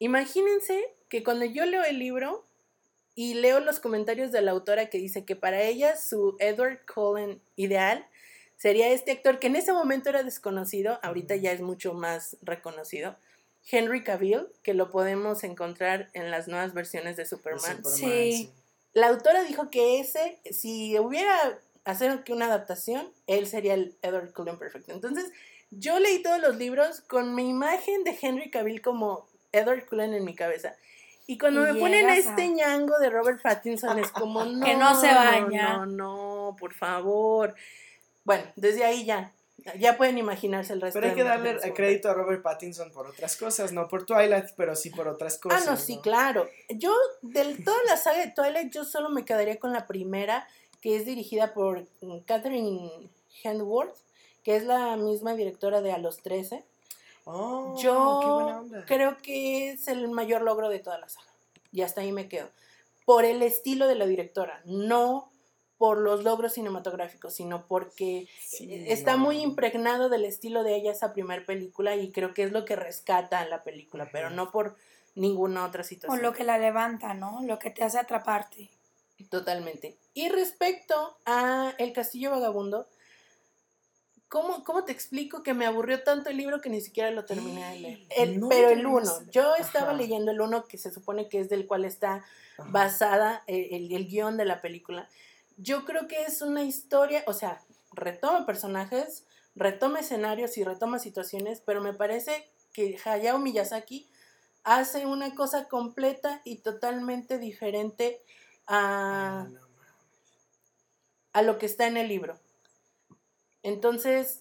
Imagínense que cuando yo leo el libro y leo los comentarios de la autora que dice que para ella su Edward Cullen ideal sería este actor que en ese momento era desconocido, ahorita ya es mucho más reconocido, Henry Cavill, que lo podemos encontrar en las nuevas versiones de Superman. Superman, Sí. La autora dijo que ese, si hubiera hacer que una adaptación, él sería el Edward Cullen perfecto. Entonces, yo leí todos los libros con mi imagen de Henry Cavill como Edward Cullen en mi cabeza. Y cuando Y me ponen llegas a- este ñango de Robert Pattinson es como, no, Que no se baña. No, no, por favor. Bueno, desde ahí ya, ya pueden imaginarse el resto. Pero hay que darle crédito a Robert Pattinson por otras cosas, no por Twilight, pero sí por otras Ah, cosas. no, sí, claro. Yo, de toda la saga de Twilight, yo solo me quedaría con la primera, que es dirigida por mm, Catherine Handworth, que es la misma directora de A los 13. Oh, Yo qué buena onda. creo que es el mayor logro de toda la saga. Y hasta ahí me quedo. Por el estilo de la directora, no por los logros cinematográficos, sino porque Sí, está no. muy impregnado del estilo de ella esa primera película y creo que es lo que rescata la película, pero no por ninguna otra O situación. lo que la levanta, ¿no? Lo que te hace atraparte. Totalmente. Y respecto a El Castillo Vagabundo, ¿cómo, ¿cómo te explico que me aburrió tanto el libro que ni siquiera lo terminé de leer? El- No pero el uno, yo estaba Ajá. leyendo el uno que se supone que es del cual está Ajá. basada el, el- el guion de la película. Yo creo que es una historia, o sea, retoma personajes, retoma escenarios y retoma situaciones, pero me parece que Hayao Miyazaki hace una cosa completa y totalmente diferente Ah, a, mames. a lo que está en el libro. Entonces,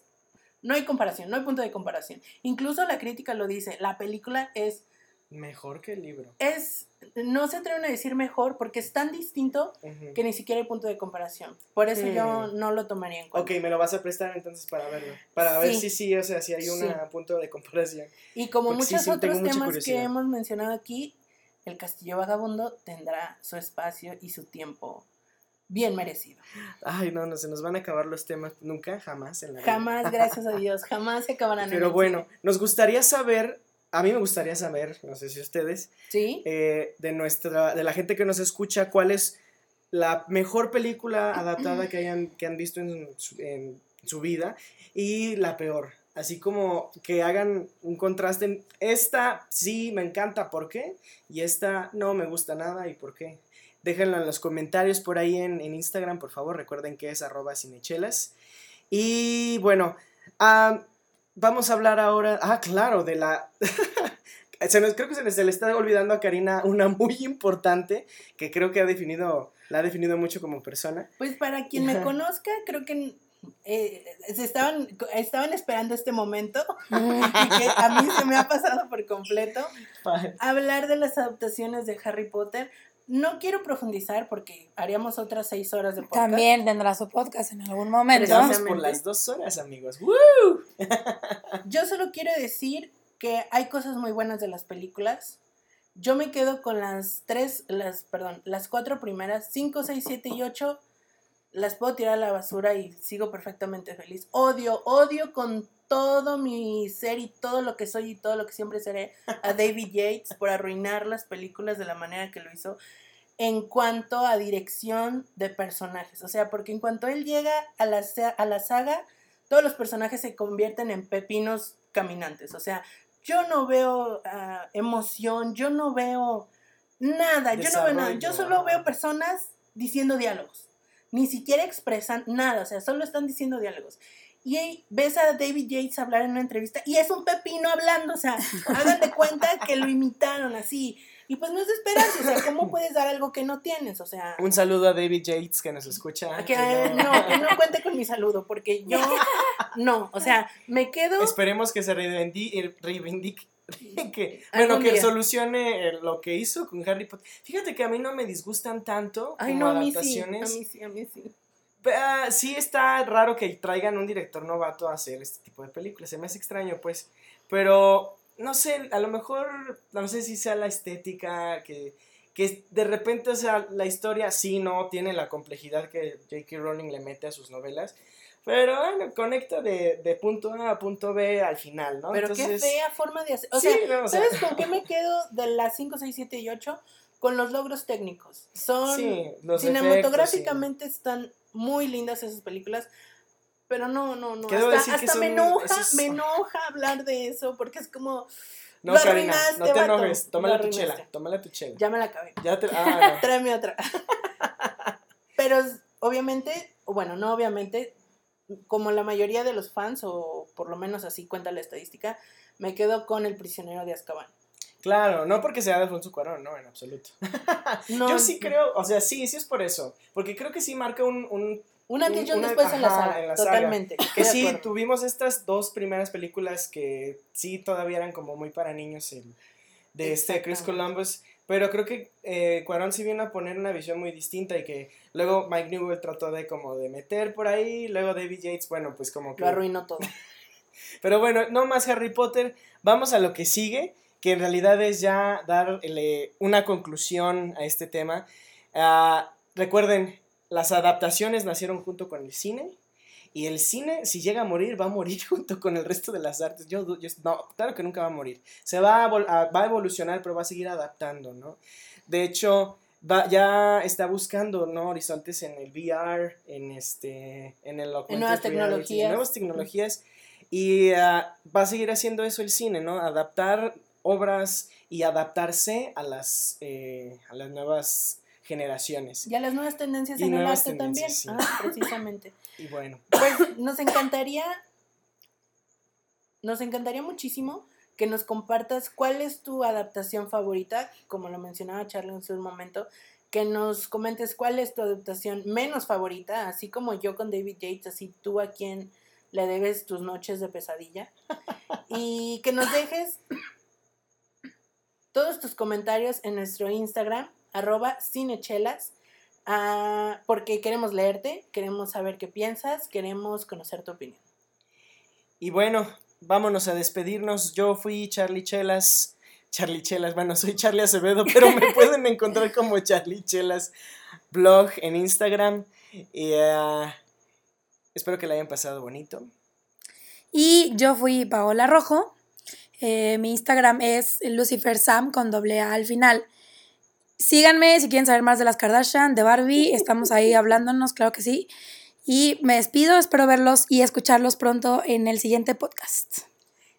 no hay comparación, no hay punto de comparación. Incluso la crítica lo dice, la película es, Mejor que el libro. es, no se atreven a decir mejor porque es tan distinto que ni siquiera hay punto de comparación. Por eso yo Hmm. no lo tomaría en cuenta. Ok, me lo vas a prestar entonces para verlo. Para ver si sí, o sea, si hay un Sí. punto de comparación. Y como Porque muchos sí, otros temas que hemos mencionado aquí, el Castillo Vagabundo tendrá su espacio y su tiempo bien merecido. Ay, no, no, se nos van a acabar los temas. Nunca, jamás en la vida. Jamás, gracias a Dios, jamás se acabarán. Pero bueno, nos gustaría saber, a mí me gustaría saber, no sé si ustedes. ¿Sí? eh, de nuestra, de la gente que nos escucha, cuál es la mejor película adaptada que hayan, que han visto en su, en su vida y la peor. Así como que hagan un contraste en esta sí me encanta, ¿por qué? Y esta no me gusta nada, ¿y por qué? Déjenlo en los comentarios por ahí en, en Instagram, por favor. Recuerden que es arroba cinechelas. Y bueno, ah, vamos a hablar ahora. Ah, claro, de la. se nos, creo que se, les- se le está olvidando a Karina una muy importante que creo que ha definido, la ha definido mucho como persona. Pues para quien me conozca, creo que eh, se estaban, estaban esperando este momento y que a mí se me ha pasado por completo hablar de las adaptaciones de Harry Potter. No quiero profundizar porque haríamos otras seis horas de podcast. También tendrá su podcast en algún momento. Vamos por las dos horas, amigos. ¡Woo! Yo solo quiero decir que hay cosas muy buenas de las películas. Yo me quedo con las tres, las, perdón, las cuatro primeras, cinco, seis, siete y ocho. las puedo tirar a la basura y sigo perfectamente feliz. Odio, odio con todo mi ser y todo lo que soy y todo lo que siempre seré a David Yates por arruinar las películas de la manera que lo hizo en cuanto a dirección de personajes. O sea, porque en cuanto él llega a la, a la saga, todos los personajes se convierten en pepinos caminantes. O sea, yo no veo ah, emoción, yo no veo nada, yo no veo nada. Yo solo veo personas diciendo diálogos. Ni siquiera expresan nada, o sea, solo están diciendo diálogos. Y ves a David Yates hablar en una entrevista y es un pepino hablando, o sea, hagan de cuenta que lo imitaron así. Y pues no es de esperarse, o sea, ¿cómo puedes dar algo que no tienes? O sea, Un saludo a David Yates que nos escucha. que, que no- no, que no cuente con mi saludo, porque yo no, o sea, me quedo... Esperemos que se reivindique, reivindique que, bueno, que día. solucione eh, lo que hizo con Harry Potter. Fíjate que a mí no me disgustan tanto Ay, como no, a mí sí, a adaptaciones. mí sí, a mí sí. Ah, sí está raro que traigan un director novato a hacer este tipo de películas. Se me hace extraño, pues. Pero, no sé, a lo mejor, no sé si sea la estética, que, que de repente, o sea, la historia sí no tiene la complejidad que J.K. Rowling le mete a sus novelas. Pero, bueno, conecta de, de punto A a punto B al final, ¿no? Pero qué Entonces, fea forma de hacer. O sí, sea, no, o sea, ¿sabes con qué me quedo de las 5, 6, 7 y 8? Con los logros técnicos. Son sí, los cinematográficamente están muy lindas esas películas. Pero no, no, no. Hasta, que hasta me son enoja, esos- me enoja hablar de eso, porque es como. No, lo Karina, no te vato, enojes. lo Tómala tu arruinaste. chela, tómala tu chela. ya me la acabé. Ya te... Ah, no. Tráeme otra. Pero obviamente, bueno, no obviamente, como la mayoría de los fans, o por lo menos así cuenta la estadística, me quedo con el prisionero de Azkaban. Claro, no porque sea de Alfonso Cuarón, no, en absoluto. No, Yo sí creo, o sea, sí, sí es por eso. Porque creo que sí marca un. un Un antes y un una- después en la saga, en la saga. totalmente. que sí, tuvimos estas dos primeras películas que sí todavía eran como muy para niños el- de este Chris. Columbus. Pero creo que eh, Cuarón sí vino a poner una visión muy distinta y que luego Mike Newell trató de como de meter por ahí. Luego David Yates, bueno, pues como que. Lo arruinó todo. Pero bueno, no más Harry Potter. Vamos a lo que sigue, que en realidad es ya darle una conclusión a este tema. Ah, recuerden, las adaptaciones nacieron junto con el cine. Y el cine, si llega a morir, va a morir junto con el resto de las artes. Yo, yo- no, claro que nunca va a morir. Se va a, vol- a- va a evolucionar, pero va a seguir adaptando, ¿no? De hecho, va, ya está buscando, ¿no? Horizontes en el VR, en este, en el augmented nuevas reality, tecnologías. nuevas tecnologías. Y ah, va a seguir haciendo eso el cine, ¿no? Adaptar obras y adaptarse a las, eh, a las nuevas generaciones. Y a las nuevas tendencias Y en el nuevas arte también. sí. Ah, precisamente. Y bueno, Pues nos encantaría, nos encantaría muchísimo que nos compartas cuál es tu adaptación favorita, como lo mencionaba Charlie en un momento, que nos comentes cuál es tu adaptación menos favorita, así como yo con David Yates, así tú a quien le debes tus noches de pesadilla, y que nos dejes todos tus comentarios en nuestro Instagram, arroba cinechelas, ah, porque queremos leerte, queremos saber qué piensas, queremos conocer tu opinión. y bueno, vámonos a despedirnos. Yo fui Charlie Chelas. Charlie Chelas, bueno, soy Charlie Acevedo, pero me pueden encontrar como Charlie Chelas blog en Instagram. Y ah, espero que la hayan pasado bonito. Y yo fui Paola Rojo. Eh, mi Instagram es Lucifer Sam con doble A al final. Síganme si quieren saber más de las Kardashian, de Barbie. Estamos ahí hablándonos, claro que sí. Y me despido, espero verlos y escucharlos pronto en el siguiente podcast.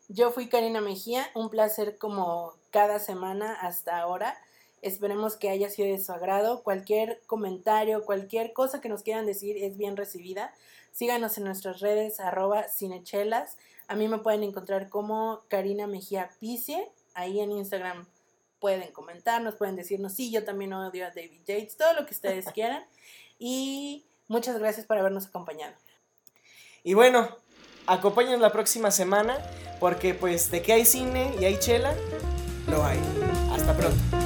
Yo fui Karina Mejía, un placer como cada semana hasta ahora. Esperemos que haya sido de su agrado. Cualquier comentario, cualquier cosa que nos quieran decir es bien recibida. Síganos en nuestras redes, arroba cinechelas. A mí me pueden encontrar como Karina Mejía Picie. Ahí en Instagram pueden comentarnos, pueden decirnos, sí, yo también odio a David Yates, todo lo que ustedes quieran. Y muchas gracias por habernos acompañado. Y bueno, acompáñenos la próxima semana porque pues de que hay cine y hay chela, lo hay. Hasta pronto.